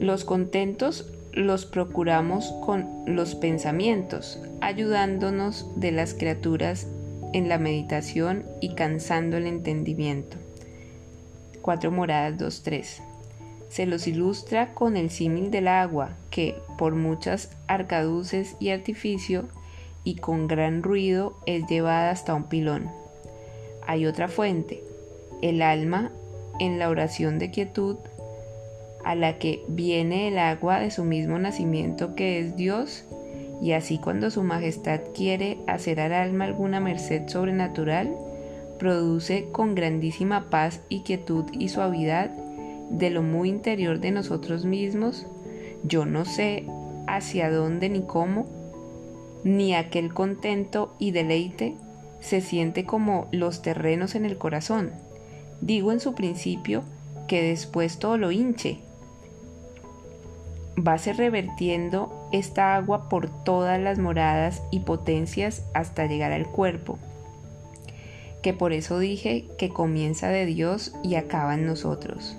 Speaker 1: Los contentos los procuramos con los pensamientos, ayudándonos de las criaturas en la meditación y cansando el entendimiento. 4 moradas 2.3. Se los ilustra con el símil del agua, que, por muchas arcaduces y artificio, y con gran ruido, es llevada hasta un pilón hay otra fuente, el alma en la oración de quietud a la que viene el agua de su mismo nacimiento que es Dios, y así cuando su majestad quiere hacer al alma alguna merced sobrenatural, produce con grandísima paz y quietud y suavidad de lo muy interior de nosotros mismos, yo no sé hacia dónde ni cómo, ni aquel contento y deleite se siente como los terrenos en el corazón. Digo en su principio que después todo lo hinche. Vase revertiendo esta agua por todas las moradas y potencias hasta llegar al cuerpo, que por eso dije que comienza de Dios y acaba en nosotros.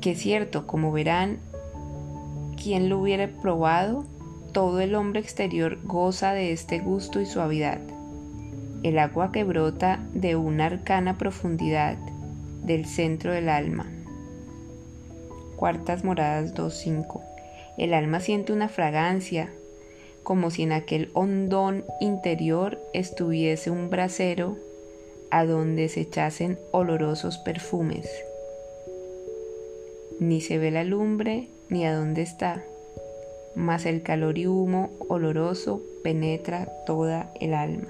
Speaker 1: Que es cierto, como verán, quien lo hubiera probado, todo el hombre exterior goza de este gusto y suavidad el agua que brota de una arcana profundidad del centro del alma. Cuartas moradas 2.5. El alma siente una fragancia, como si en aquel hondón interior estuviese un brasero a donde se echasen olorosos perfumes. Ni se ve la lumbre ni a dónde está, mas el calor y humo oloroso penetra toda el alma.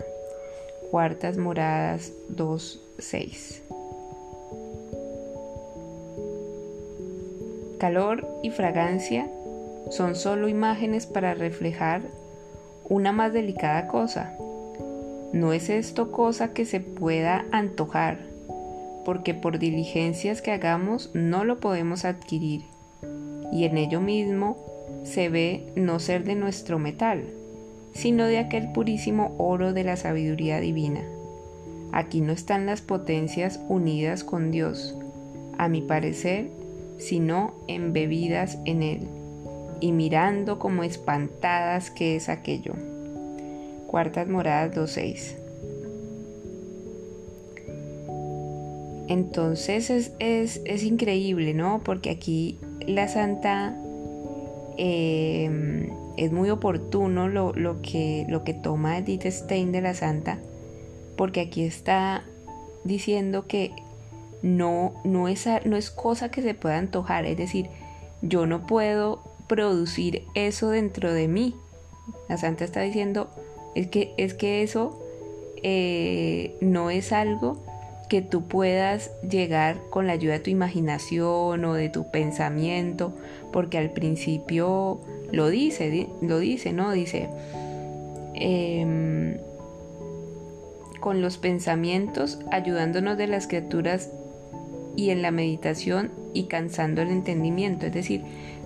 Speaker 1: Cuartas moradas 2.6 Calor y fragancia son solo imágenes para reflejar una más delicada cosa. No es esto cosa que se pueda antojar, porque por diligencias que hagamos no lo podemos adquirir, y en ello mismo se ve no ser de nuestro metal, sino de aquel purísimo oro de la sabiduría divina. Aquí no están las potencias unidas con Dios, a mi parecer, sino embebidas en Él, y mirando como espantadas que es aquello. Cuartas moradas 2.6. Entonces es, increíble, ¿no? Porque aquí la santa em, es muy oportuno lo, que, lo que toma Edith Stein de la santa, porque aquí está diciendo que no, no, es, no es cosa que se pueda antojar, es decir, yo no puedo producir eso dentro de mí. La santa está diciendo, es que, es que eso eh, no es algo que tú puedas llegar con la ayuda de tu imaginación o de tu pensamiento, porque al principio lo dice, lo dice, ¿no? Dice, em, con los pensamientos ayudándonos de las criaturas y en la meditación y cansando el entendimiento. Es decir,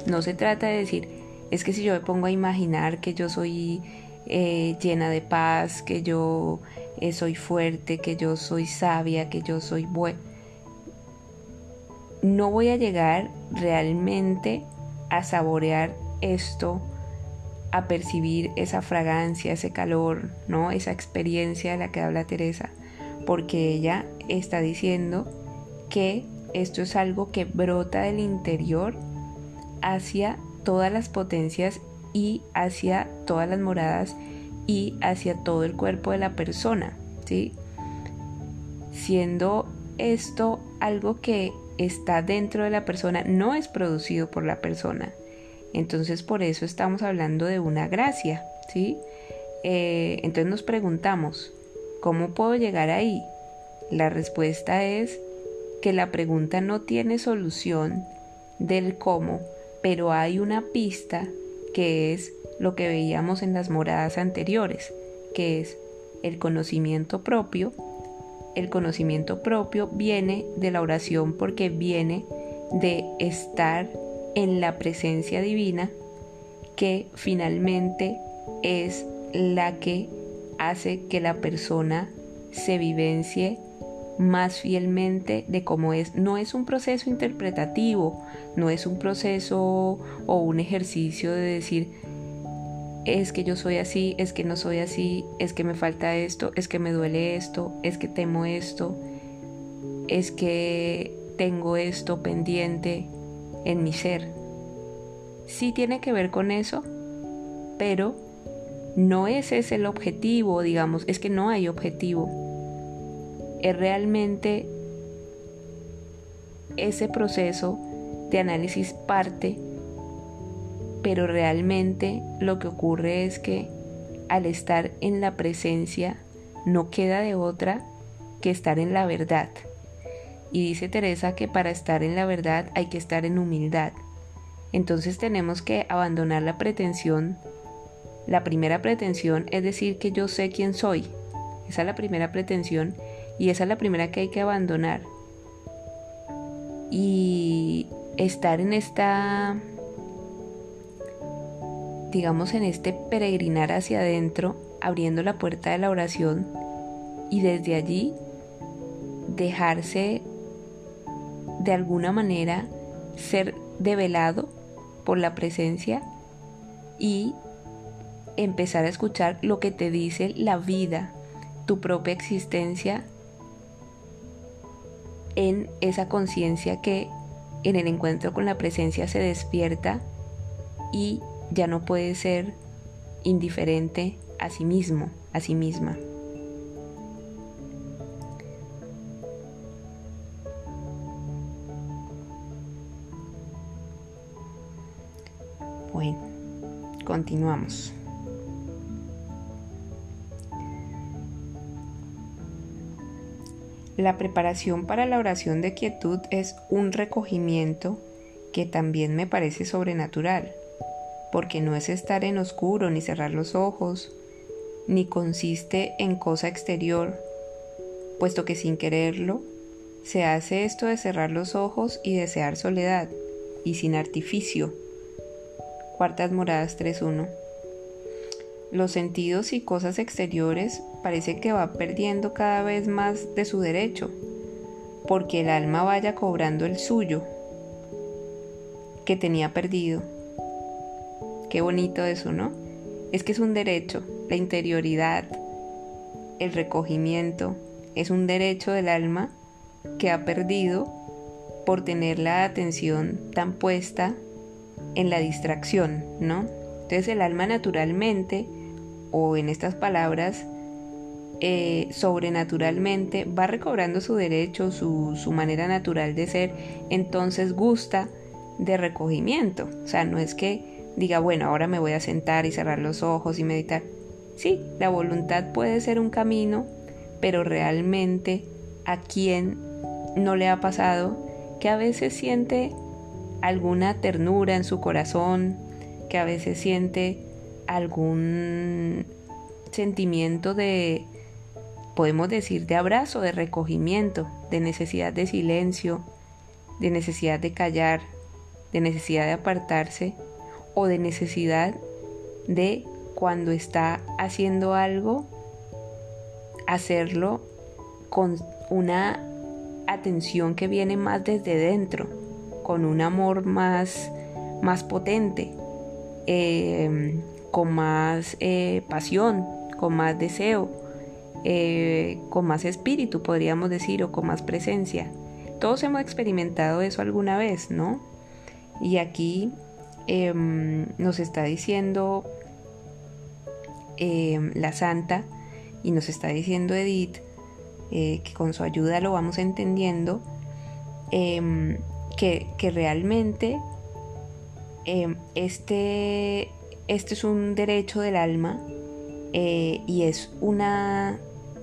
Speaker 1: no se trata de decir, es que si yo me pongo a imaginar que yo soy eh, llena de paz, que yo eh, soy fuerte, que yo soy sabia, que yo soy buena, no voy a llegar realmente a saborear esto, a percibir esa fragancia, ese calor, ¿no? Esa experiencia de la que habla Teresa, porque ella está diciendo que esto es algo que brota del interior hacia todas las potencias y hacia todas las moradas y hacia todo el cuerpo de la persona, ¿sí? Siendo esto algo que está dentro de la persona, no es producido por la persona. Entonces por eso estamos hablando de una gracia, ¿sí? Eh, entonces nos preguntamos, ¿cómo puedo llegar ahí? La respuesta es que la pregunta no tiene solución del cómo, pero hay una pista que es lo que veíamos en las moradas anteriores, que es el conocimiento propio. El conocimiento propio viene de la oración porque viene de estar en la presencia divina que finalmente es la que hace que la persona se vivencie más fielmente de cómo es. No es un proceso interpretativo, no es un proceso o un ejercicio de decir, es que yo soy así, es que no soy así, es que me falta esto, es que me duele esto, es que temo esto, es que tengo esto pendiente en mi ser. Sí tiene que ver con eso, pero no ese es el objetivo, digamos, es que no hay objetivo es realmente ese proceso de análisis parte, pero realmente lo que ocurre es que al estar en la presencia no queda de otra que estar en la verdad. Y dice Teresa que para estar en la verdad hay que estar en humildad. Entonces tenemos que abandonar la pretensión. La primera pretensión es decir que yo sé quién soy. Esa es la primera pretensión y esa es la primera que hay que abandonar. Y estar en esta, digamos, en este peregrinar hacia adentro, abriendo la puerta de la oración y desde allí dejarse de alguna manera ser develado por la presencia y empezar a escuchar lo que te dice la vida tu propia existencia en esa conciencia que en el encuentro con la presencia se despierta y ya no puede ser indiferente a sí mismo, a sí misma. Bueno, continuamos. La preparación para la oración de quietud es un recogimiento que también me parece sobrenatural, porque no es estar en oscuro ni cerrar los ojos, ni consiste en cosa exterior, puesto que sin quererlo, se hace esto de cerrar los ojos y desear soledad, y sin artificio. Cuartas Moradas 3.1 los sentidos y cosas exteriores parece que va perdiendo cada vez más de su derecho, porque el alma vaya cobrando el suyo, que tenía perdido. Qué bonito eso, ¿no? Es que es un derecho, la interioridad, el recogimiento, es un derecho del alma que ha perdido por tener la atención tan puesta en la distracción, ¿no? Entonces el alma naturalmente o en estas palabras, eh, sobrenaturalmente va recobrando su derecho, su, su manera natural de ser, entonces gusta de recogimiento. O sea, no es que diga, bueno, ahora me voy a sentar y cerrar los ojos y meditar. Sí, la voluntad puede ser un camino, pero realmente a quien no le ha pasado que a veces siente alguna ternura en su corazón, que a veces siente algún sentimiento de, podemos decir, de abrazo, de recogimiento, de necesidad de silencio, de necesidad de callar, de necesidad de apartarse o de necesidad de cuando está haciendo algo, hacerlo con una atención que viene más desde dentro, con un amor más, más potente. Eh, con más eh, pasión, con más deseo, eh, con más espíritu, podríamos decir, o con más presencia. Todos hemos experimentado eso alguna vez, ¿no? Y aquí em, nos está diciendo em, la santa y nos está diciendo Edith, eh, que con su ayuda lo vamos entendiendo, em, que, que, realmente este, este es un derecho del alma eh, y es una,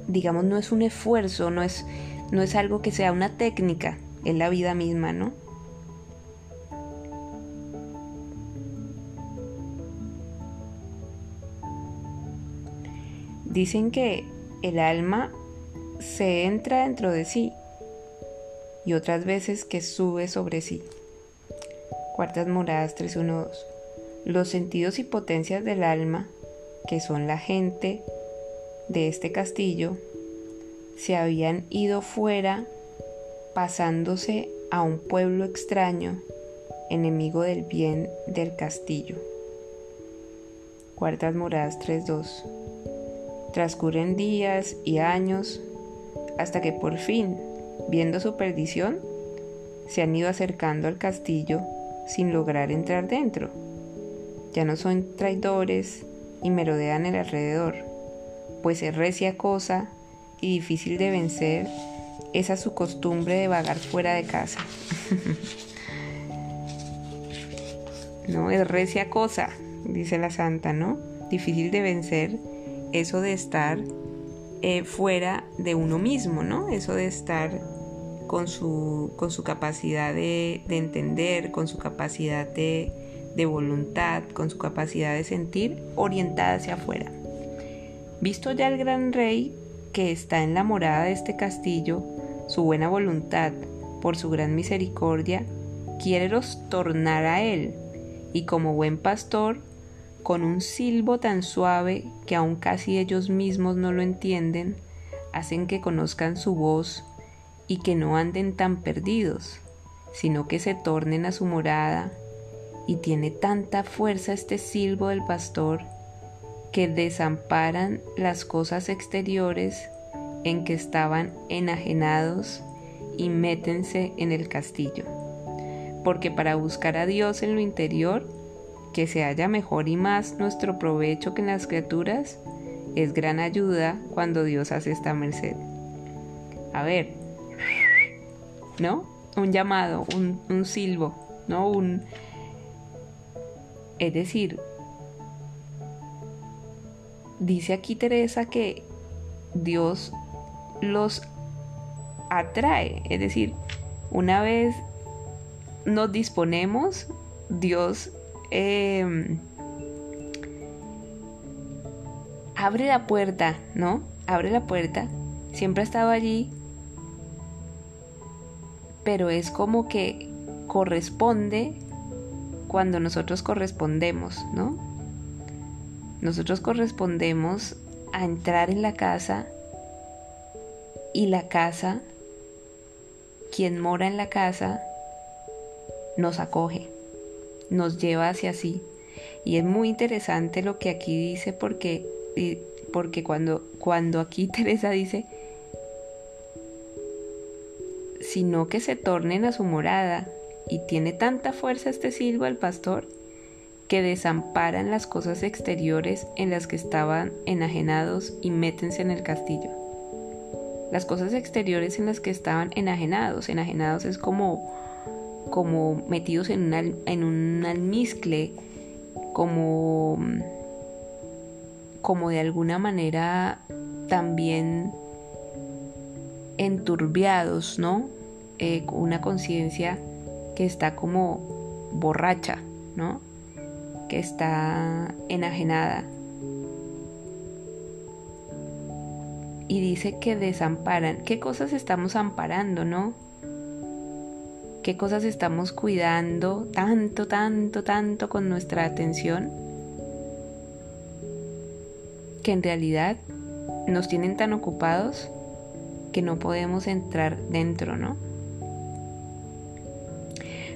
Speaker 1: digamos, no es un esfuerzo, no es, no es algo que sea una técnica, en la vida misma, ¿no? Dicen que el alma se entra dentro de sí y otras veces que sube sobre sí. Cuartas moradas 312. Los sentidos y potencias del alma, que son la gente de este castillo, se habían ido fuera pasándose a un pueblo extraño, enemigo del bien del castillo. Cuartas Moradas 3.2. Transcurren días y años hasta que por fin, viendo su perdición, se han ido acercando al castillo sin lograr entrar dentro ya no son traidores y merodean el alrededor, pues es recia cosa y difícil de vencer esa su costumbre de vagar fuera de casa. no, es recia cosa, dice la santa, ¿no? Difícil de vencer eso de estar eh, fuera de uno mismo, ¿no? Eso de estar con su, con su capacidad de entender, con su capacidad de, de voluntad, con su capacidad de sentir orientada hacia afuera. Visto ya el gran rey que está en la morada de este castillo, su buena voluntad, por su gran misericordia, quiere los tornar a él, y como buen pastor, con un silbo tan suave que aun casi ellos mismos no lo entienden, hacen que conozcan su voz y que no anden tan perdidos, sino que se tornen a su morada y tiene tanta fuerza este silbo del pastor que desamparan las cosas exteriores en que estaban enajenados y métense en el castillo. Porque para buscar a Dios en lo interior, que se haya mejor y más nuestro provecho que en las criaturas, es gran ayuda cuando Dios hace esta merced. A ver, ¿no? Un llamado, un, un silbo, ¿no? Un, es decir, dice aquí Teresa que Dios los atrae, es decir, una vez nos disponemos, Dios em, abre la puerta, ¿no? Abre la puerta, siempre ha estado allí, pero es como que corresponde cuando nosotros correspondemos, ¿no? Nosotros correspondemos a entrar en la casa y la casa, quien mora en la casa, nos acoge, nos lleva hacia sí. Y es muy interesante lo que aquí dice porque, porque cuando, cuando aquí Teresa dice, sino que se tornen a su morada, y tiene tanta fuerza este silbo al pastor, que desamparan las cosas exteriores en las que estaban enajenados y métense en el castillo las cosas exteriores en las que estaban enajenados. Enajenados es como, como metidos en, en un almizcle, como, como de alguna manera también enturbiados, ¿no? Eh, una conciencia que está como borracha, ¿no? Que está enajenada. y dice que desamparan. ¿Qué cosas estamos amparando, no? ¿Qué cosas estamos cuidando tanto, tanto, tanto con nuestra atención? Que en realidad nos tienen tan ocupados que no podemos entrar dentro, ¿no?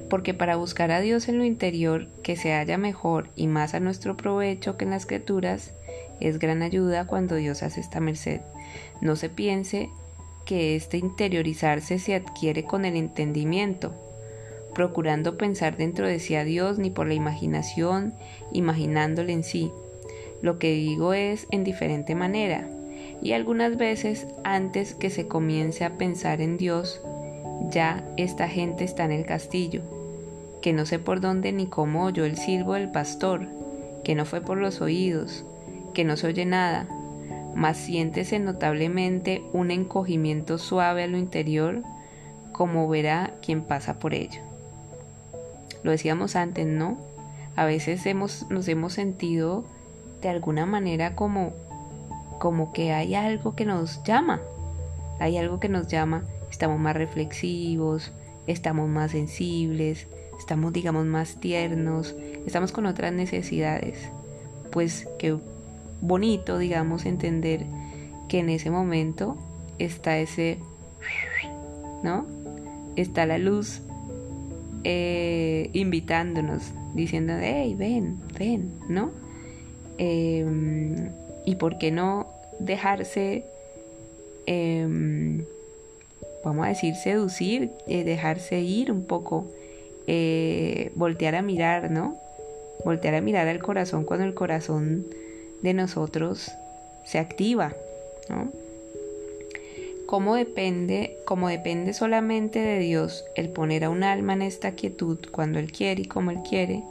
Speaker 1: Porque para buscar a Dios en lo interior, que se haya mejor y más a nuestro provecho que en las criaturas, es gran ayuda cuando Dios hace esta merced. No se piense que este interiorizarse se adquiere con el entendimiento, procurando pensar dentro de sí a Dios ni por la imaginación, imaginándole en sí. Lo que digo es en diferente manera, y algunas veces antes que se comience a pensar en Dios, ya esta gente está en el castillo, que no sé por dónde ni cómo oyó el silbo del pastor, que no fue por los oídos, que no se oye nada, mas siéntese notablemente un encogimiento suave a lo interior, como verá quien pasa por ello. Lo decíamos antes, ¿no? A veces hemos, nos hemos sentido de alguna manera como, como que hay algo que nos llama, hay algo que nos llama, estamos más reflexivos, estamos más sensibles, estamos digamos más tiernos, estamos con otras necesidades, pues que bonito, digamos, entender que en ese momento está ese, ¿no? Está la luz eh, invitándonos, diciendo, hey, ven, ven, ¿no? Em, y por qué no dejarse, em, vamos a decir, seducir, eh, dejarse ir un poco, eh, voltear a mirar, ¿no? Voltear a mirar al corazón cuando el corazón de nosotros se activa, ¿no? Depende, como depende solamente de Dios el poner a un alma en esta quietud cuando Él quiere y como Él quiere,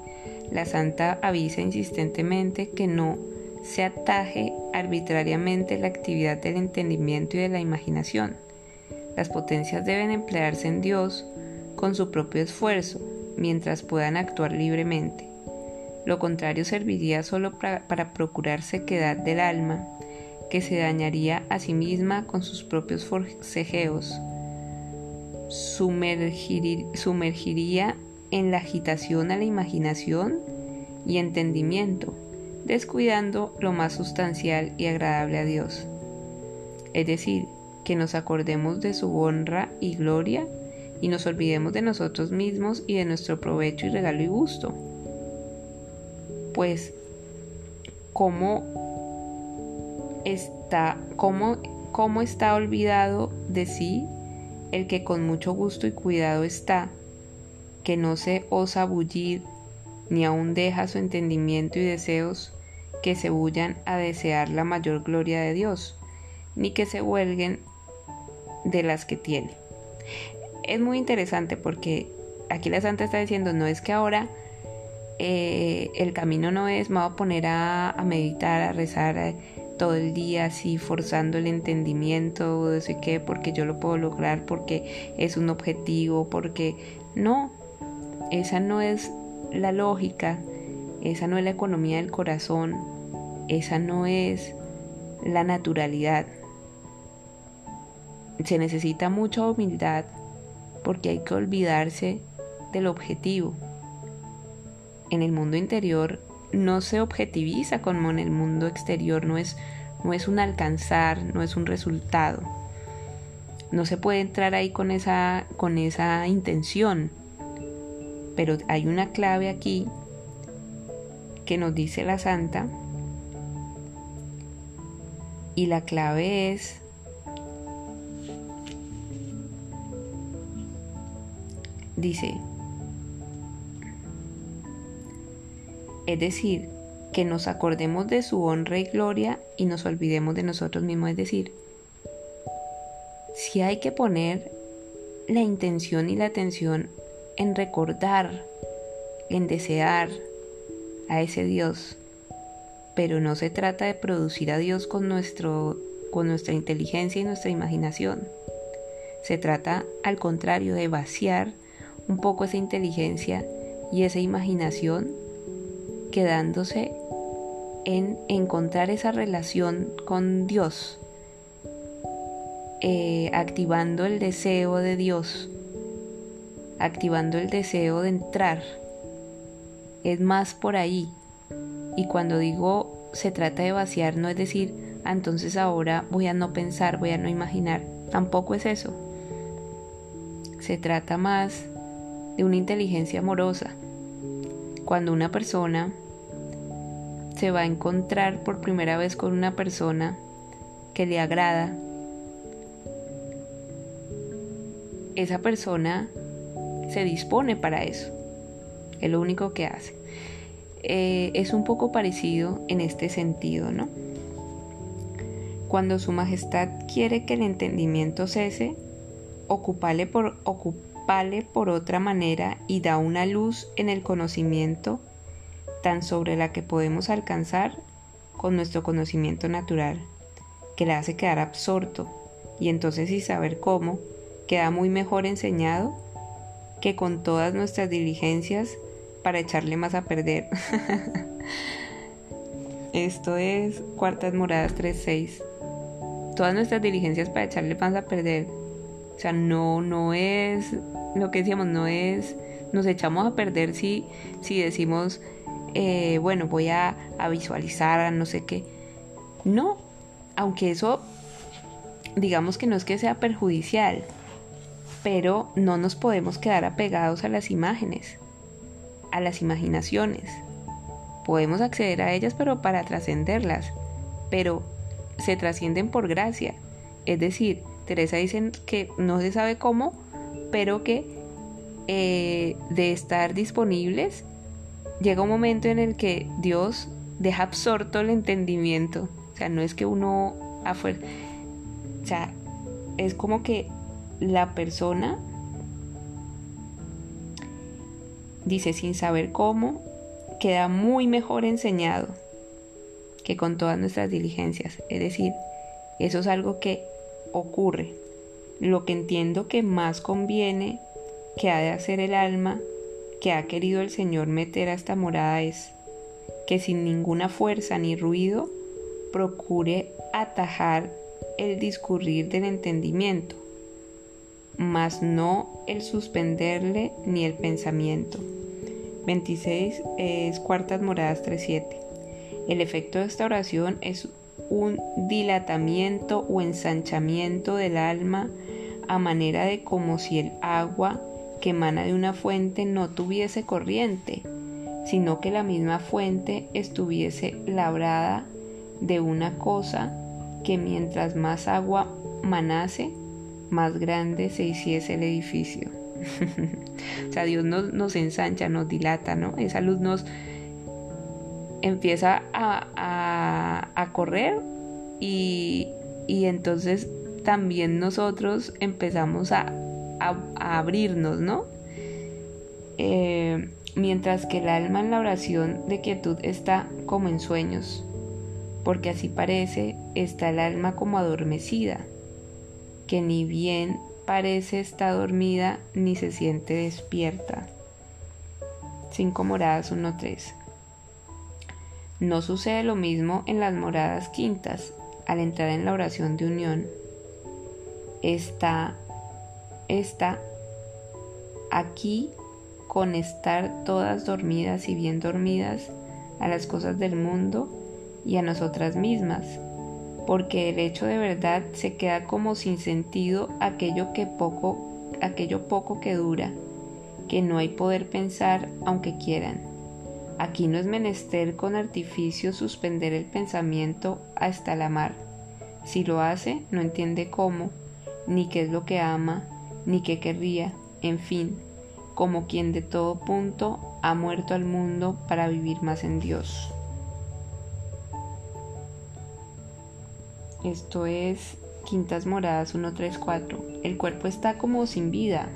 Speaker 1: la Santa avisa insistentemente que no se ataje arbitrariamente la actividad del entendimiento y de la imaginación. Las potencias deben emplearse en Dios con su propio esfuerzo, mientras puedan actuar libremente. Lo contrario serviría solo para, procurar sequedad del alma, que se dañaría a sí misma con sus propios forcejeos. sumergiría en la agitación a la imaginación y entendimiento, descuidando lo más sustancial y agradable a Dios. Es decir, que nos acordemos de su honra y gloria y nos olvidemos de nosotros mismos y de nuestro provecho y regalo y gusto pues cómo está, cómo, cómo está olvidado de sí el que con mucho gusto y cuidado está, que no se osa bullir, ni aun deja su entendimiento y deseos que se bullan a desear la mayor gloria de Dios, ni que se huelguen de las que tiene. Es muy interesante porque aquí la santa está diciendo, no es que ahora eh, el camino no es, me voy a poner a, meditar, a rezar eh, todo el día así, forzando el entendimiento de sé qué, porque yo lo puedo lograr, porque es un objetivo, porque no, esa no es la lógica, esa no es la economía del corazón, esa no es la naturalidad. Se necesita mucha humildad porque hay que olvidarse del objetivo. En el mundo interior no se objetiviza como en el mundo exterior, no es, no es un alcanzar, no es un resultado. No se puede entrar ahí con esa, con esa intención. Pero hay una clave aquí que nos dice la santa y la clave es dice es decir que nos acordemos de su honra y gloria y nos olvidemos de nosotros mismos es decir si hay que poner la intención y la atención en recordar, en desear a ese Dios. Pero no se trata de producir a Dios con, nuestro, con nuestra inteligencia y nuestra imaginación. Se trata, al contrario, de vaciar un poco esa inteligencia y esa imaginación, quedándose en encontrar esa relación con Dios, eh, activando el deseo de Dios, activando el deseo de entrar. Es más por ahí. Y cuando digo se trata de vaciar, no es decir, ah, entonces ahora voy a no pensar, voy a no imaginar. Tampoco es eso. Se trata más de una inteligencia amorosa. Cuando una persona se va a encontrar por primera vez con una persona que le agrada, esa persona se dispone para eso. Es lo único que hace. Eh, es un poco parecido en este sentido, ¿no? Cuando su majestad quiere que el entendimiento cese, ocupale por, ocupale por otra manera y da una luz en el conocimiento tan sobre la que podemos alcanzar con nuestro conocimiento natural, que le hace quedar absorto y entonces sin saber cómo, queda muy mejor enseñado que con todas nuestras diligencias para echarle más a perder. Esto es Cuartas Moradas 3.6. Todas nuestras diligencias para echarle más a perder. O sea, no, no es lo que decíamos, no es, nos echamos a perder si, si decimos, eh, bueno, voy a, a visualizar, a no sé qué. No, aunque eso, digamos que no es que sea perjudicial, pero no nos podemos quedar apegados a las imágenes, a las imaginaciones. Podemos acceder a ellas, pero para trascenderlas, pero se trascienden por gracia. Es decir, Teresa dice que no se sabe cómo, pero que eh, de estar disponibles, llega un momento en el que Dios deja absorto el entendimiento. O sea, no es que uno afuera. O sea, es como que la persona dice sin saber cómo, queda muy mejor enseñado que con todas nuestras diligencias. Es decir, eso es algo que ocurre. Lo que entiendo que más conviene que ha de hacer el alma que ha querido el Señor meter a esta morada es que sin ninguna fuerza ni ruido procure atajar el discurrir del entendimiento mas no el suspenderle ni el pensamiento. 26 es cuartas moradas 3.7. El efecto de esta oración es un dilatamiento o ensanchamiento del alma a manera de como si el agua que emana de una fuente no tuviese corriente, sino que la misma fuente estuviese labrada de una cosa que mientras más agua manase, más grande se hiciese el edificio. o sea, Dios nos, ensancha, nos dilata, ¿no? Esa luz nos empieza a, correr y, y, entonces también nosotros empezamos a, a abrirnos, ¿no? Eh, mientras que el alma en la oración de quietud está como en sueños, porque así parece está el alma como adormecida, que ni bien parece está dormida ni se siente despierta. 5 moradas 1.3 No sucede lo mismo en las moradas quintas al entrar en la oración de unión. Está, está aquí con estar todas dormidas y bien dormidas a las cosas del mundo y a nosotras mismas, porque el hecho de verdad se queda como sin sentido aquello que poco, aquello poco que dura, que no hay poder pensar aunque quieran. Aquí no es menester con artificio suspender el pensamiento hasta la mar. Si lo hace, no entiende cómo, ni qué es lo que ama, ni qué querría, en fin, como quien de todo punto ha muerto al mundo para vivir más en Dios. Esto es Quintas Moradas 134. El cuerpo está como sin vida,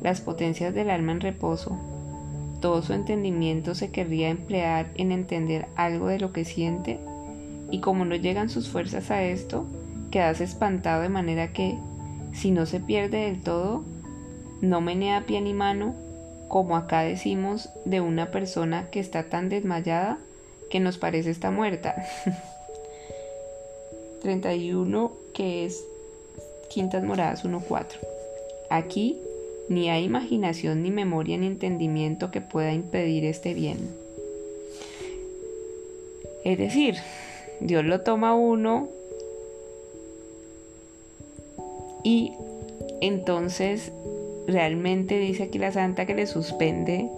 Speaker 1: las potencias del alma en reposo. Todo su entendimiento se querría emplear en entender algo de lo que siente, y como no llegan sus fuerzas a esto, quedas espantado de manera que, si no se pierde del todo, no menea pie ni mano, como acá decimos de una persona que está tan desmayada que nos parece está muerta. 31 que es Quintas Moradas 1.4. Aquí ni hay imaginación ni memoria ni entendimiento que pueda impedir este bien. Es decir, Dios lo toma uno y entonces realmente dice aquí la santa que le suspende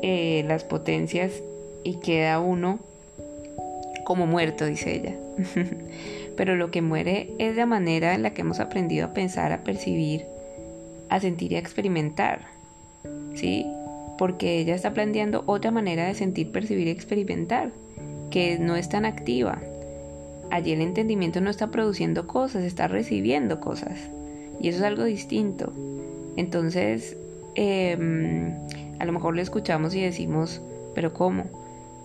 Speaker 1: eh, las potencias y queda uno como muerto, dice ella. Pero lo que muere es la manera en la que hemos aprendido a pensar, a percibir, a sentir y a experimentar. ¿Sí? Porque ella está planteando otra manera de sentir, percibir y experimentar, que no es tan activa. Allí el entendimiento no está produciendo cosas, está recibiendo cosas. Y eso es algo distinto. Entonces, em, a lo mejor lo escuchamos y decimos, pero ¿cómo?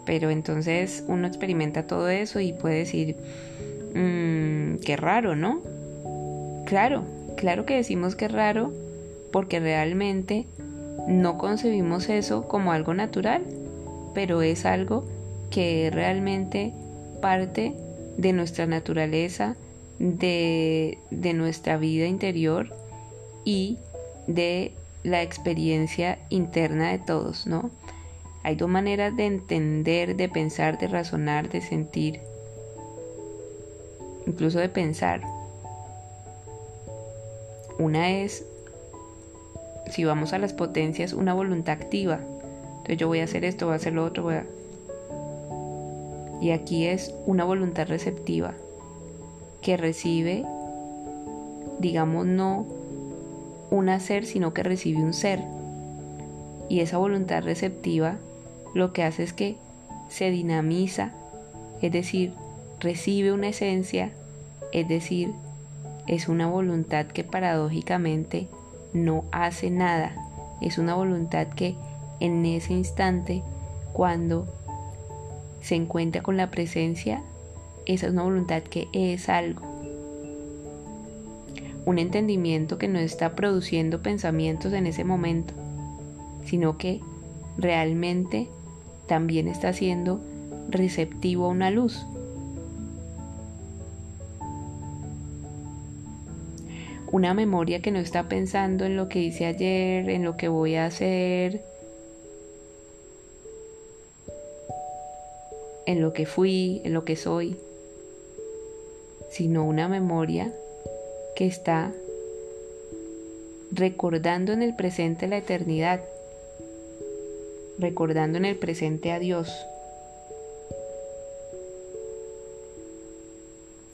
Speaker 1: Pero entonces uno experimenta todo eso y puede decir, mmm, qué raro, ¿no? Claro, claro que decimos que raro porque realmente no concebimos eso como algo natural, pero es algo que realmente parte de nuestra naturaleza, de, de nuestra vida interior y de la experiencia interna de todos, ¿no? Hay dos maneras de entender, de pensar, de razonar, de sentir, incluso de pensar. Una es, si vamos a las potencias, una voluntad activa. Entonces yo voy a hacer esto, voy a hacer lo otro, voy a... Y aquí es una voluntad receptiva, que recibe, digamos, no un hacer, sino que recibe un ser. Y esa voluntad receptiva lo que hace es que se dinamiza, es decir, recibe una esencia, es decir, es una voluntad que paradójicamente no hace nada, es una voluntad que en ese instante, cuando se encuentra con la presencia, esa es una voluntad que es algo, un entendimiento que no está produciendo pensamientos en ese momento, sino que realmente también está siendo receptivo a una luz. Una memoria que no está pensando en lo que hice ayer, en lo que voy a hacer, en lo que fui, en lo que soy, sino una memoria que está recordando en el presente la eternidad, recordando en el presente a Dios.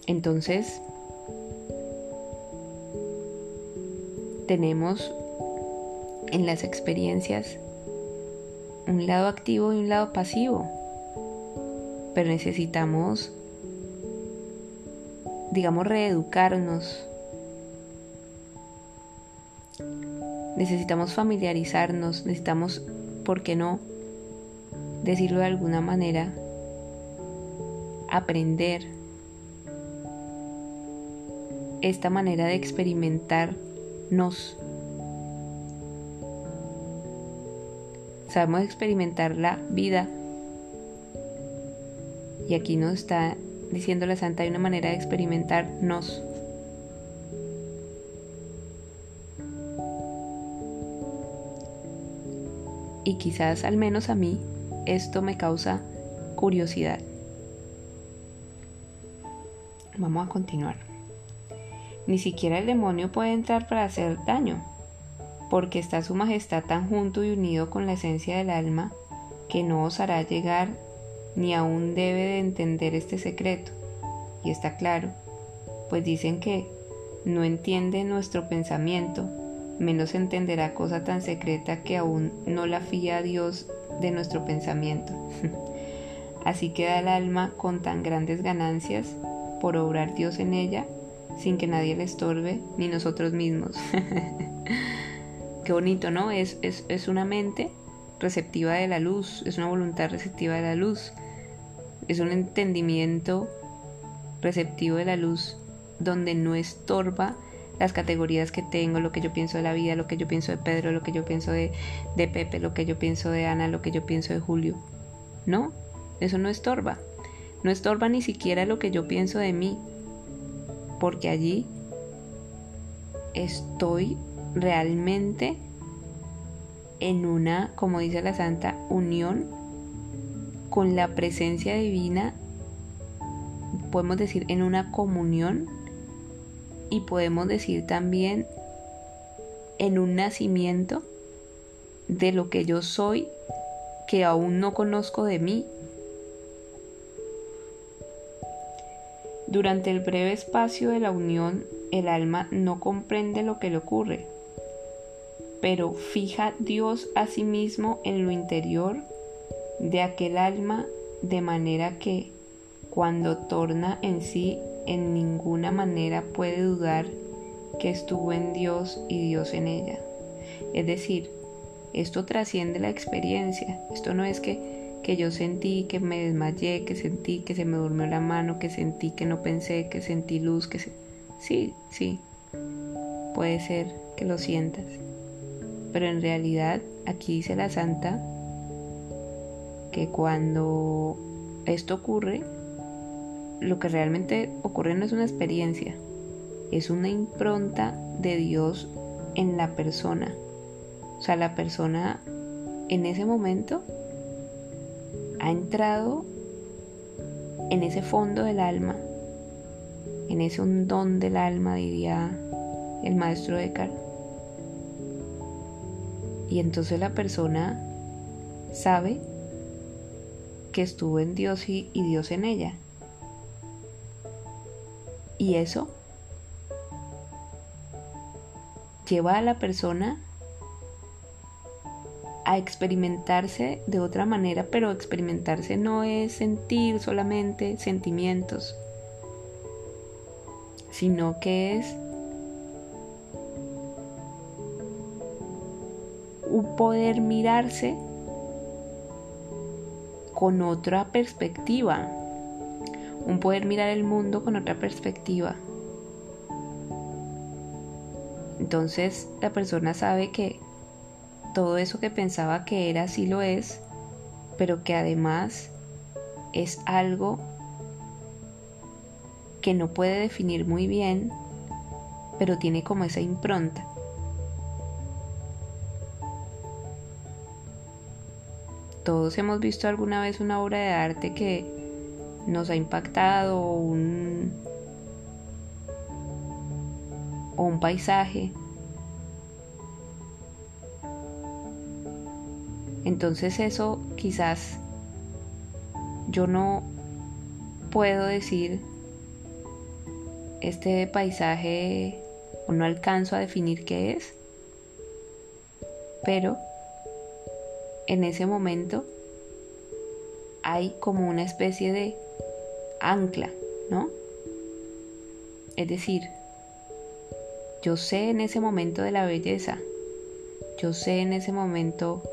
Speaker 1: Entonces, tenemos en las experiencias un lado activo y un lado pasivo, pero necesitamos, digamos, reeducarnos. Necesitamos familiarizarnos, necesitamos, ¿por qué no? Decirlo de alguna manera, aprender esta manera de experimentarnos. Sabemos experimentar la vida. Y aquí nos está diciendo la Santa, hay una manera de experimentarnos. Y quizás al menos a mí esto me causa curiosidad. Vamos a continuar. Ni siquiera el demonio puede entrar para hacer daño, porque está su majestad tan junto y unido con la esencia del alma que no osará llegar ni aún debe de entender este secreto. Y está claro, pues dicen que no entiende nuestro pensamiento, menos entenderá cosa tan secreta que aún no la fía a Dios de nuestro pensamiento. Así queda el alma con tan grandes ganancias por obrar Dios en ella sin que nadie le estorbe, ni nosotros mismos. Qué bonito, ¿no? Es, es, es una mente receptiva de la luz, es una voluntad receptiva de la luz, es un entendimiento receptivo de la luz donde no estorba las categorías que tengo, lo que yo pienso de la vida, lo que yo pienso de Pedro, lo que yo pienso de, de Pepe, lo que yo pienso de Ana, lo que yo pienso de Julio. No, eso no estorba. No estorba ni siquiera lo que yo pienso de mí, porque allí estoy realmente en una, como dice la Santa, unión con la presencia divina, podemos decir en una comunión y podemos decir también en un nacimiento de lo que yo soy que aún no conozco de mí Durante el breve espacio de la unión, el alma no comprende lo que le ocurre, pero fija Dios a sí mismo en lo interior de aquel alma de manera que cuando torna en sí en ninguna manera puede dudar que estuvo en Dios y Dios en ella. Es decir, esto trasciende la experiencia. Esto no es que que yo sentí que me desmayé, que sentí que se me durmió la mano, que sentí que no pensé, que sentí luz, que Sí, sí, puede ser que lo sientas. Pero en realidad aquí dice la santa que cuando esto ocurre, lo que realmente ocurre no es una experiencia, es una impronta de Dios en la persona. O sea, la persona en ese momento ha entrado en ese fondo del alma, en ese hundón del alma, diría el maestro Eckhart. Y entonces la persona sabe que estuvo en Dios y, y Dios en ella. Y eso lleva a la persona a experimentarse de otra manera, pero experimentarse no es sentir solamente sentimientos, sino que es un poder mirarse con otra perspectiva, un poder mirar el mundo con otra perspectiva. Entonces la persona sabe que todo eso que pensaba que era sí lo es, pero que además es algo que no puede definir muy bien, pero tiene como esa impronta. Todos hemos visto alguna vez una obra de arte que nos ha impactado o un, un paisaje Entonces eso quizás yo no puedo decir este paisaje o no alcanzo a definir qué es, pero en ese momento hay como una especie de ancla, ¿no? Es decir, yo sé en ese momento de la belleza, yo sé en ese momento,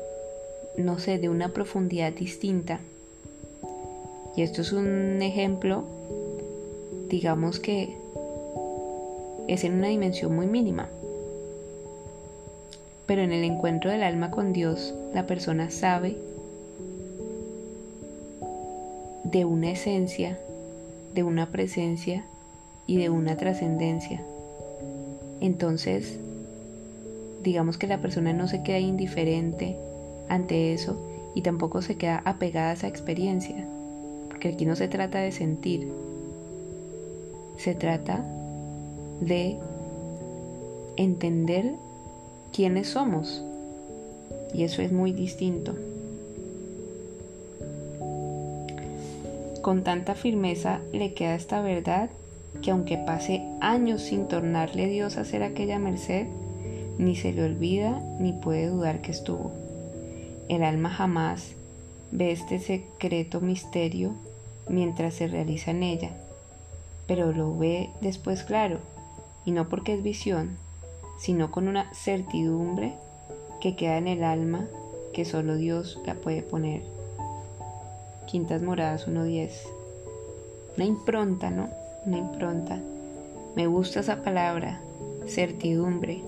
Speaker 1: no sé, de una profundidad distinta. Y esto es un ejemplo, digamos que es en una dimensión muy mínima. Pero en el encuentro del alma con Dios, la persona sabe de una esencia, de una presencia y de una trascendencia. Entonces, digamos que la persona no se queda indiferente ante eso y tampoco se queda apegada a esa experiencia, porque aquí no se trata de sentir, se trata de entender quiénes somos. Y eso es muy distinto. Con tanta firmeza le queda esta verdad que aunque pase años sin tornarle Dios a hacer aquella merced, ni se le olvida ni puede dudar que estuvo. El alma jamás ve este secreto misterio mientras se realiza en ella, pero lo ve después claro y no porque es visión, sino con una certidumbre que queda en el alma que solo Dios la puede poner. Quintas Moradas 1.10. Una impronta, ¿no? Una impronta. Me gusta esa palabra, certidumbre.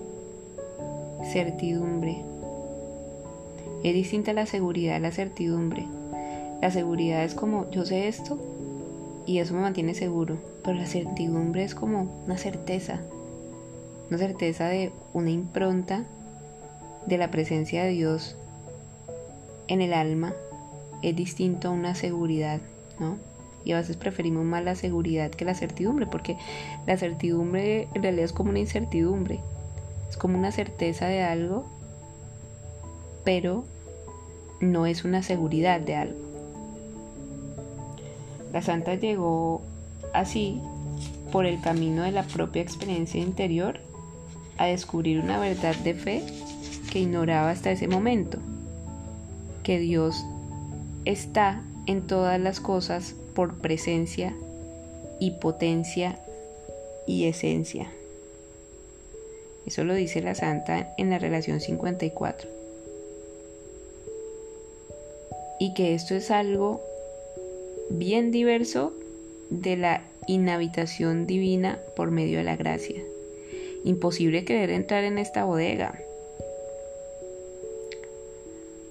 Speaker 1: Certidumbre. Es distinta la seguridad a la certidumbre. La seguridad es como, yo sé esto y eso me mantiene seguro, pero la certidumbre es como una certeza, una certeza de una impronta de la presencia de Dios en el alma es distinto a una seguridad, ¿no? Y a veces preferimos más la seguridad que la certidumbre, porque la certidumbre en realidad es como una incertidumbre, es como una certeza de algo, pero no es una seguridad de algo. La santa llegó así por el camino de la propia experiencia interior a descubrir una verdad de fe que ignoraba hasta ese momento, que Dios está en todas las cosas por presencia y potencia y esencia. Eso lo dice la santa en la relación 54. Y que esto es algo bien diverso de la inhabitación divina por medio de la gracia. Imposible querer entrar en esta bodega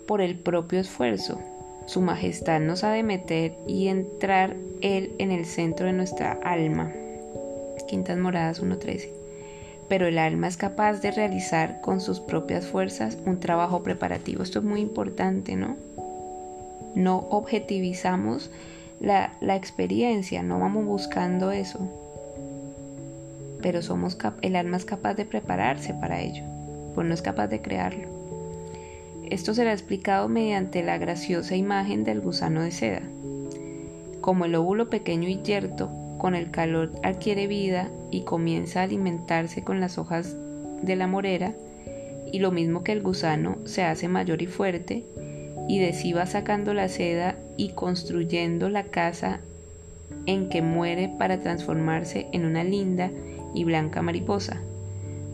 Speaker 1: por el propio esfuerzo. Su majestad nos ha de meter y entrar Él en el centro de nuestra alma. Quintas Moradas 1.13. Pero el alma es capaz de realizar con sus propias fuerzas un trabajo preparativo. Esto es muy importante, ¿no? No objetivizamos la, experiencia, no vamos buscando eso. Pero somos el alma es capaz de prepararse para ello, pues no es capaz de crearlo. Esto será explicado mediante la graciosa imagen del gusano de seda. Como el óvulo pequeño y yerto, con el calor adquiere vida y comienza a alimentarse con las hojas de la morera, y lo mismo que el gusano se hace mayor y fuerte, y de va sacando la seda y construyendo la casa en que muere para transformarse en una linda y blanca mariposa.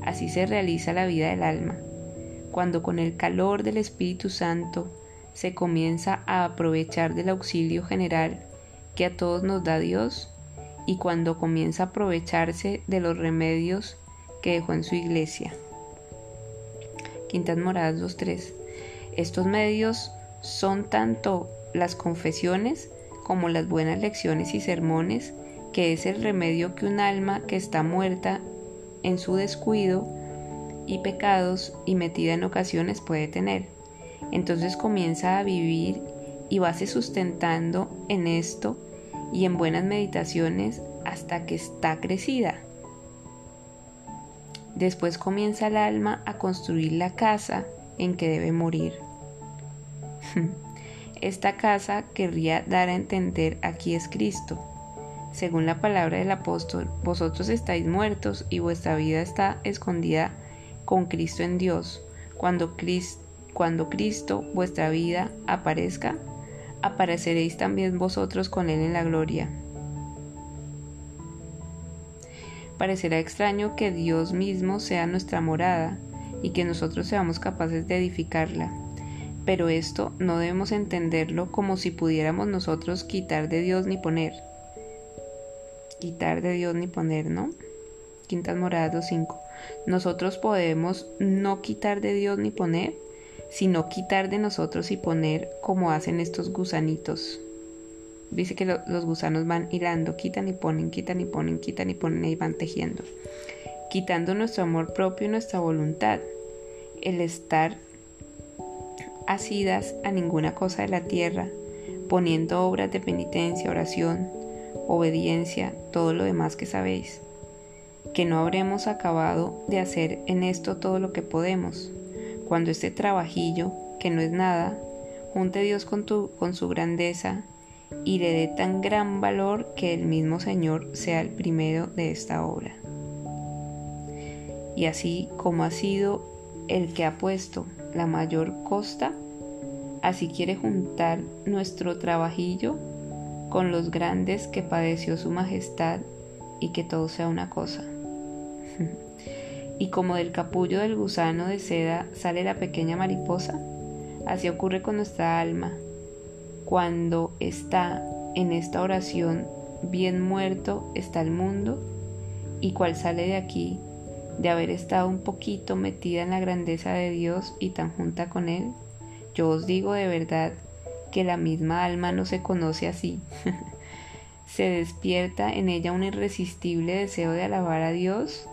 Speaker 1: Así se realiza la vida del alma, cuando con el calor del Espíritu Santo se comienza a aprovechar del auxilio general que a todos nos da Dios y cuando comienza a aprovecharse de los remedios que dejó en su iglesia. Quintas Moradas 2.3. Estos medios son tanto las confesiones como las buenas lecciones y sermones, que es el remedio que un alma que está muerta en su descuido y pecados y metida en ocasiones puede tener. Entonces comienza a vivir y va se sustentando en esto y en buenas meditaciones hasta que está crecida. Después comienza el alma a construir la casa en que debe morir. Esta casa querría dar a entender aquí es Cristo, según la palabra del apóstol, vosotros estáis muertos y vuestra vida está escondida con Cristo en Dios. Cuando, cuando Cristo, vuestra vida, aparezca, apareceréis también vosotros con Él en la gloria. Parecerá extraño que Dios mismo sea nuestra morada y que nosotros seamos capaces de edificarla. Pero esto no debemos entenderlo como si pudiéramos nosotros quitar de Dios ni poner. Quitar de Dios ni poner, ¿no? Quintas Moradas 2.5. Nosotros podemos no quitar de Dios ni poner, sino quitar de nosotros y poner como hacen estos gusanitos dice que los gusanos van hilando, quitan y ponen, quitan y ponen, quitan y ponen y van tejiendo, quitando nuestro amor propio y nuestra voluntad, el estar asidas a ninguna cosa de la tierra, poniendo obras de penitencia, oración, obediencia, todo lo demás que sabéis, que no habremos acabado de hacer en esto todo lo que podemos, cuando este trabajillo, que no es nada, junte Dios con, tu, con su grandeza, y le dé tan gran valor que el mismo Señor sea el primero de esta obra. Y así como ha sido el que ha puesto la mayor costa, así quiere juntar nuestro trabajillo con los grandes que padeció su majestad y que todo sea una cosa. y como del capullo del gusano de seda sale la pequeña mariposa, así ocurre con nuestra alma cuando está en esta oración bien muerto está el mundo y cual sale de aquí de haber estado un poquito metida en la grandeza de Dios y tan junta con Él, yo os digo de verdad que la misma alma no se conoce así. se despierta en ella un irresistible deseo de alabar a Dios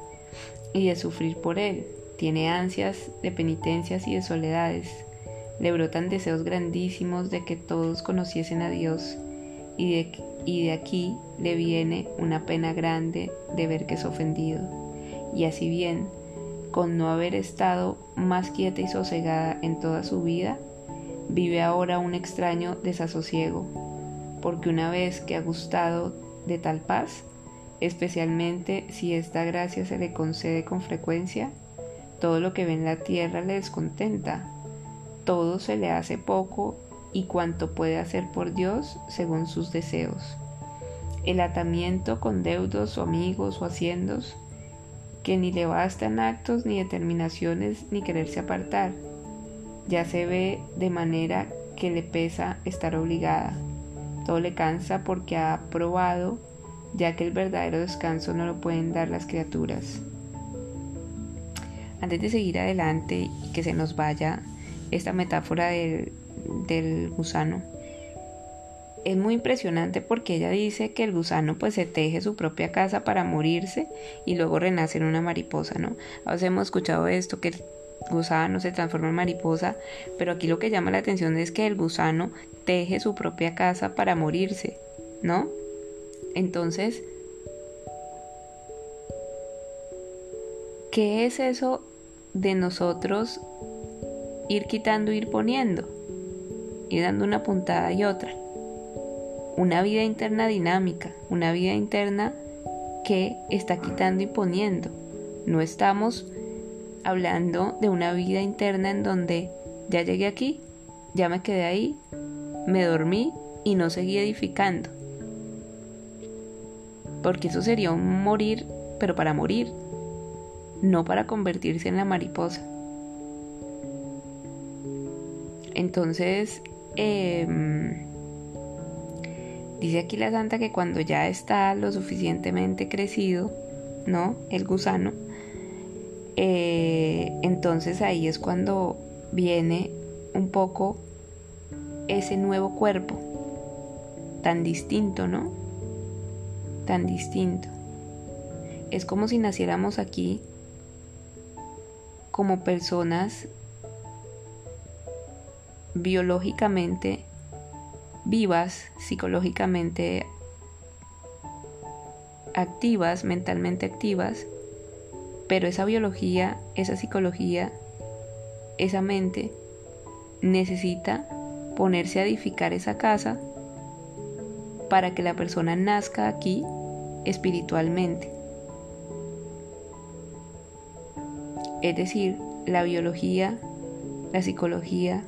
Speaker 1: y de sufrir por Él. Tiene ansias de penitencias y de soledades le brotan deseos grandísimos de que todos conociesen a Dios y de, y de aquí le viene una pena grande de ver que es ofendido. Y así bien, con no haber estado más quieta y sosegada en toda su vida, vive ahora un extraño desasosiego, porque una vez que ha gustado de tal paz, especialmente si esta gracia se le concede con frecuencia, todo lo que ve en la tierra le descontenta todo se le hace poco y cuanto puede hacer por Dios según sus deseos. El atamiento con deudos o amigos o haciendos, que ni le bastan actos ni determinaciones ni quererse apartar, ya se ve de manera que le pesa estar obligada. Todo le cansa porque ha probado, ya que el verdadero descanso no lo pueden dar las criaturas. Antes de seguir adelante y que se nos vaya esta metáfora del, gusano es muy impresionante porque ella dice que el gusano pues se teje su propia casa para morirse y luego renace en una mariposa, ¿no? A hemos escuchado esto, que el gusano se transforma en mariposa, pero aquí lo que llama la atención es que el gusano teje su propia casa para morirse, ¿no? Entonces, ¿qué es eso de nosotros ir quitando, ir poniendo, ir dando una puntada y otra. Una vida interna dinámica, una vida interna que está quitando y poniendo. No estamos hablando de una vida interna en donde ya llegué aquí, ya me quedé ahí, me dormí y no seguí edificando. Porque eso sería un morir, pero para morir, no para convertirse en la mariposa. Entonces, em, dice aquí la santa que cuando ya está lo suficientemente crecido, ¿no? El gusano, eh, entonces ahí es cuando viene un poco ese nuevo cuerpo, tan distinto, ¿no? Tan distinto. Es como si naciéramos aquí como personas biológicamente vivas, psicológicamente activas, mentalmente activas, pero esa biología, esa psicología, esa mente necesita ponerse a edificar esa casa para que la persona nazca aquí espiritualmente. Es decir, la biología, la psicología,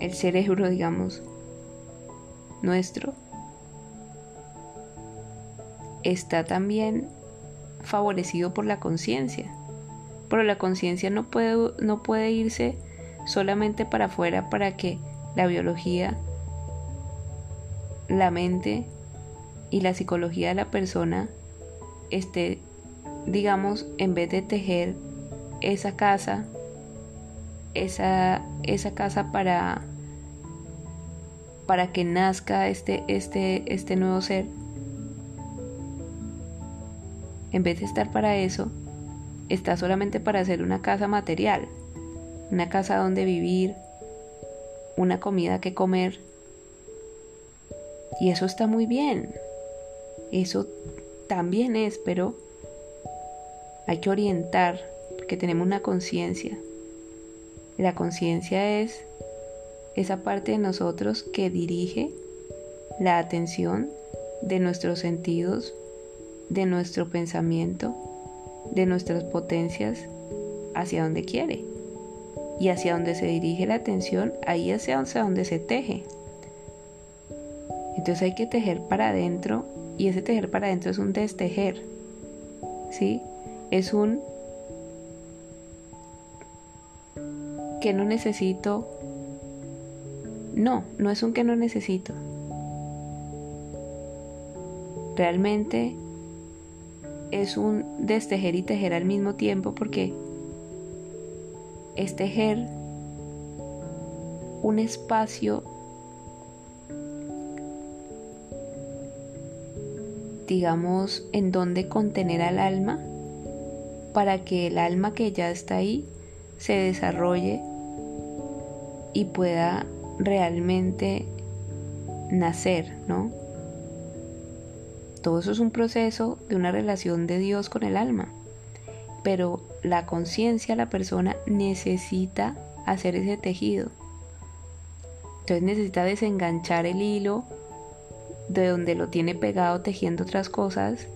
Speaker 1: el cerebro, digamos, nuestro, está también favorecido por la conciencia. Pero la conciencia no puede, no puede irse solamente para afuera para que la biología, la mente y la psicología de la persona esté, digamos, en vez de tejer esa casa, esa, esa casa para, para que nazca este, este, este nuevo ser, en vez de estar para eso, está solamente para hacer una casa material, una casa donde vivir, una comida que comer. Y eso está muy bien. Eso también es, pero hay que orientar, porque tenemos una conciencia. La conciencia es esa parte de nosotros que dirige la atención de nuestros sentidos, de nuestro pensamiento, de nuestras potencias hacia donde quiere. Y hacia donde se dirige la atención, ahí hacia donde se teje. Entonces hay que tejer para adentro y ese tejer para adentro es un destejer. ¿Sí? Es un que no necesito. No, no es un que no necesito. Realmente es un destejer y tejer al mismo tiempo porque es tejer un espacio digamos en donde contener al alma para que el alma que ya está ahí se desarrolle y pueda realmente nacer, ¿no? Todo eso es un proceso de una relación de Dios con el alma. Pero la conciencia, la persona necesita hacer ese tejido. Entonces necesita desenganchar el hilo de donde lo tiene pegado tejiendo otras cosas,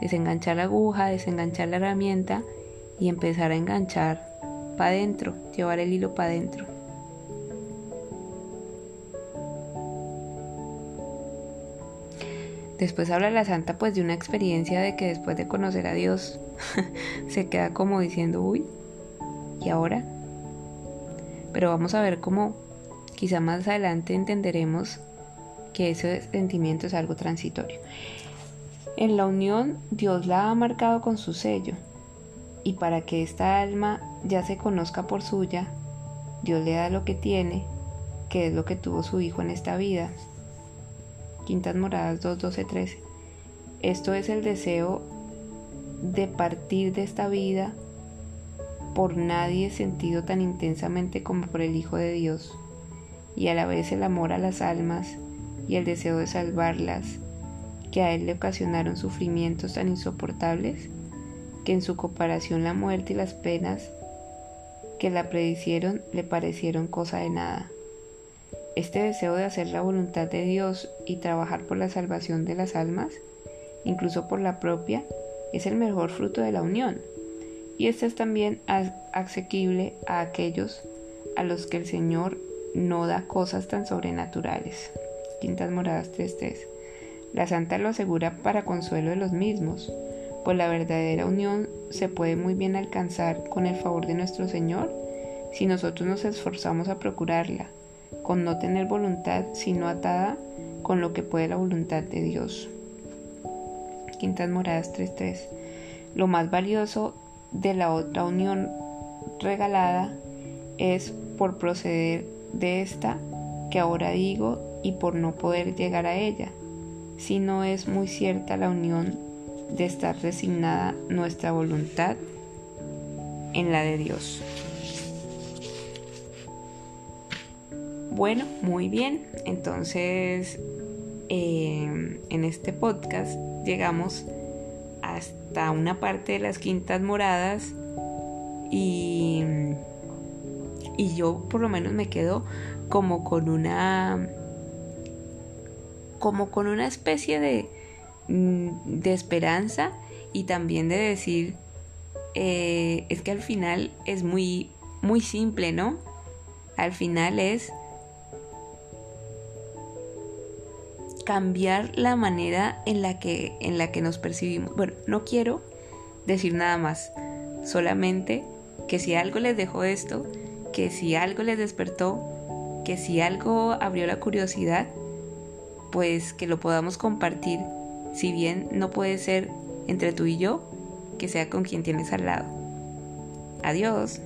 Speaker 1: desenganchar la aguja, desenganchar la herramienta y empezar a enganchar para adentro, llevar el hilo para adentro. Después habla la santa pues de una experiencia de que después de conocer a Dios se queda como diciendo, uy, ¿y ahora? Pero vamos a ver cómo quizá más adelante entenderemos que ese sentimiento es algo transitorio. En la unión Dios la ha marcado con su sello y para que esta alma ya se conozca por suya, Dios le da lo que tiene, que es lo que tuvo su Hijo en esta vida, Quintas Moradas 2, 12, 13. Esto es el deseo de partir de esta vida por nadie sentido tan intensamente como por el Hijo de Dios, y a la vez el amor a las almas y el deseo de salvarlas, que a él le ocasionaron sufrimientos tan insoportables, que en su comparación la muerte y las penas que la predicieron le parecieron cosa de nada. Este deseo de hacer la voluntad de Dios y trabajar por la salvación de las almas, incluso por la propia, es el mejor fruto de la unión. Y este es también asequible a aquellos a los que el Señor no da cosas tan sobrenaturales. Quintas Moradas 3.3. La Santa lo asegura para consuelo de los mismos, pues la verdadera unión se puede muy bien alcanzar con el favor de nuestro Señor si nosotros nos esforzamos a procurarla con no tener voluntad sino atada con lo que puede la voluntad de Dios. Quintas Moradas 3.3. Lo más valioso de la otra unión regalada es por proceder de esta que ahora digo y por no poder llegar a ella, si no es muy cierta la unión de estar resignada nuestra voluntad en la de Dios. Bueno, muy bien. Entonces, em, en este podcast llegamos hasta una parte de las quintas moradas y, y yo por lo menos me quedo como con una como con una especie de, mm, de esperanza y también de decir, eh, es que al final es muy, muy simple, ¿no? Al final es cambiar la manera en la que, en la que nos percibimos. Bueno, no quiero decir nada más, solamente que si algo les dejó esto, que si algo les despertó, que si algo abrió la curiosidad, pues que lo podamos compartir, si bien no puede ser entre tú y yo, que sea con quien tienes al lado. Adiós.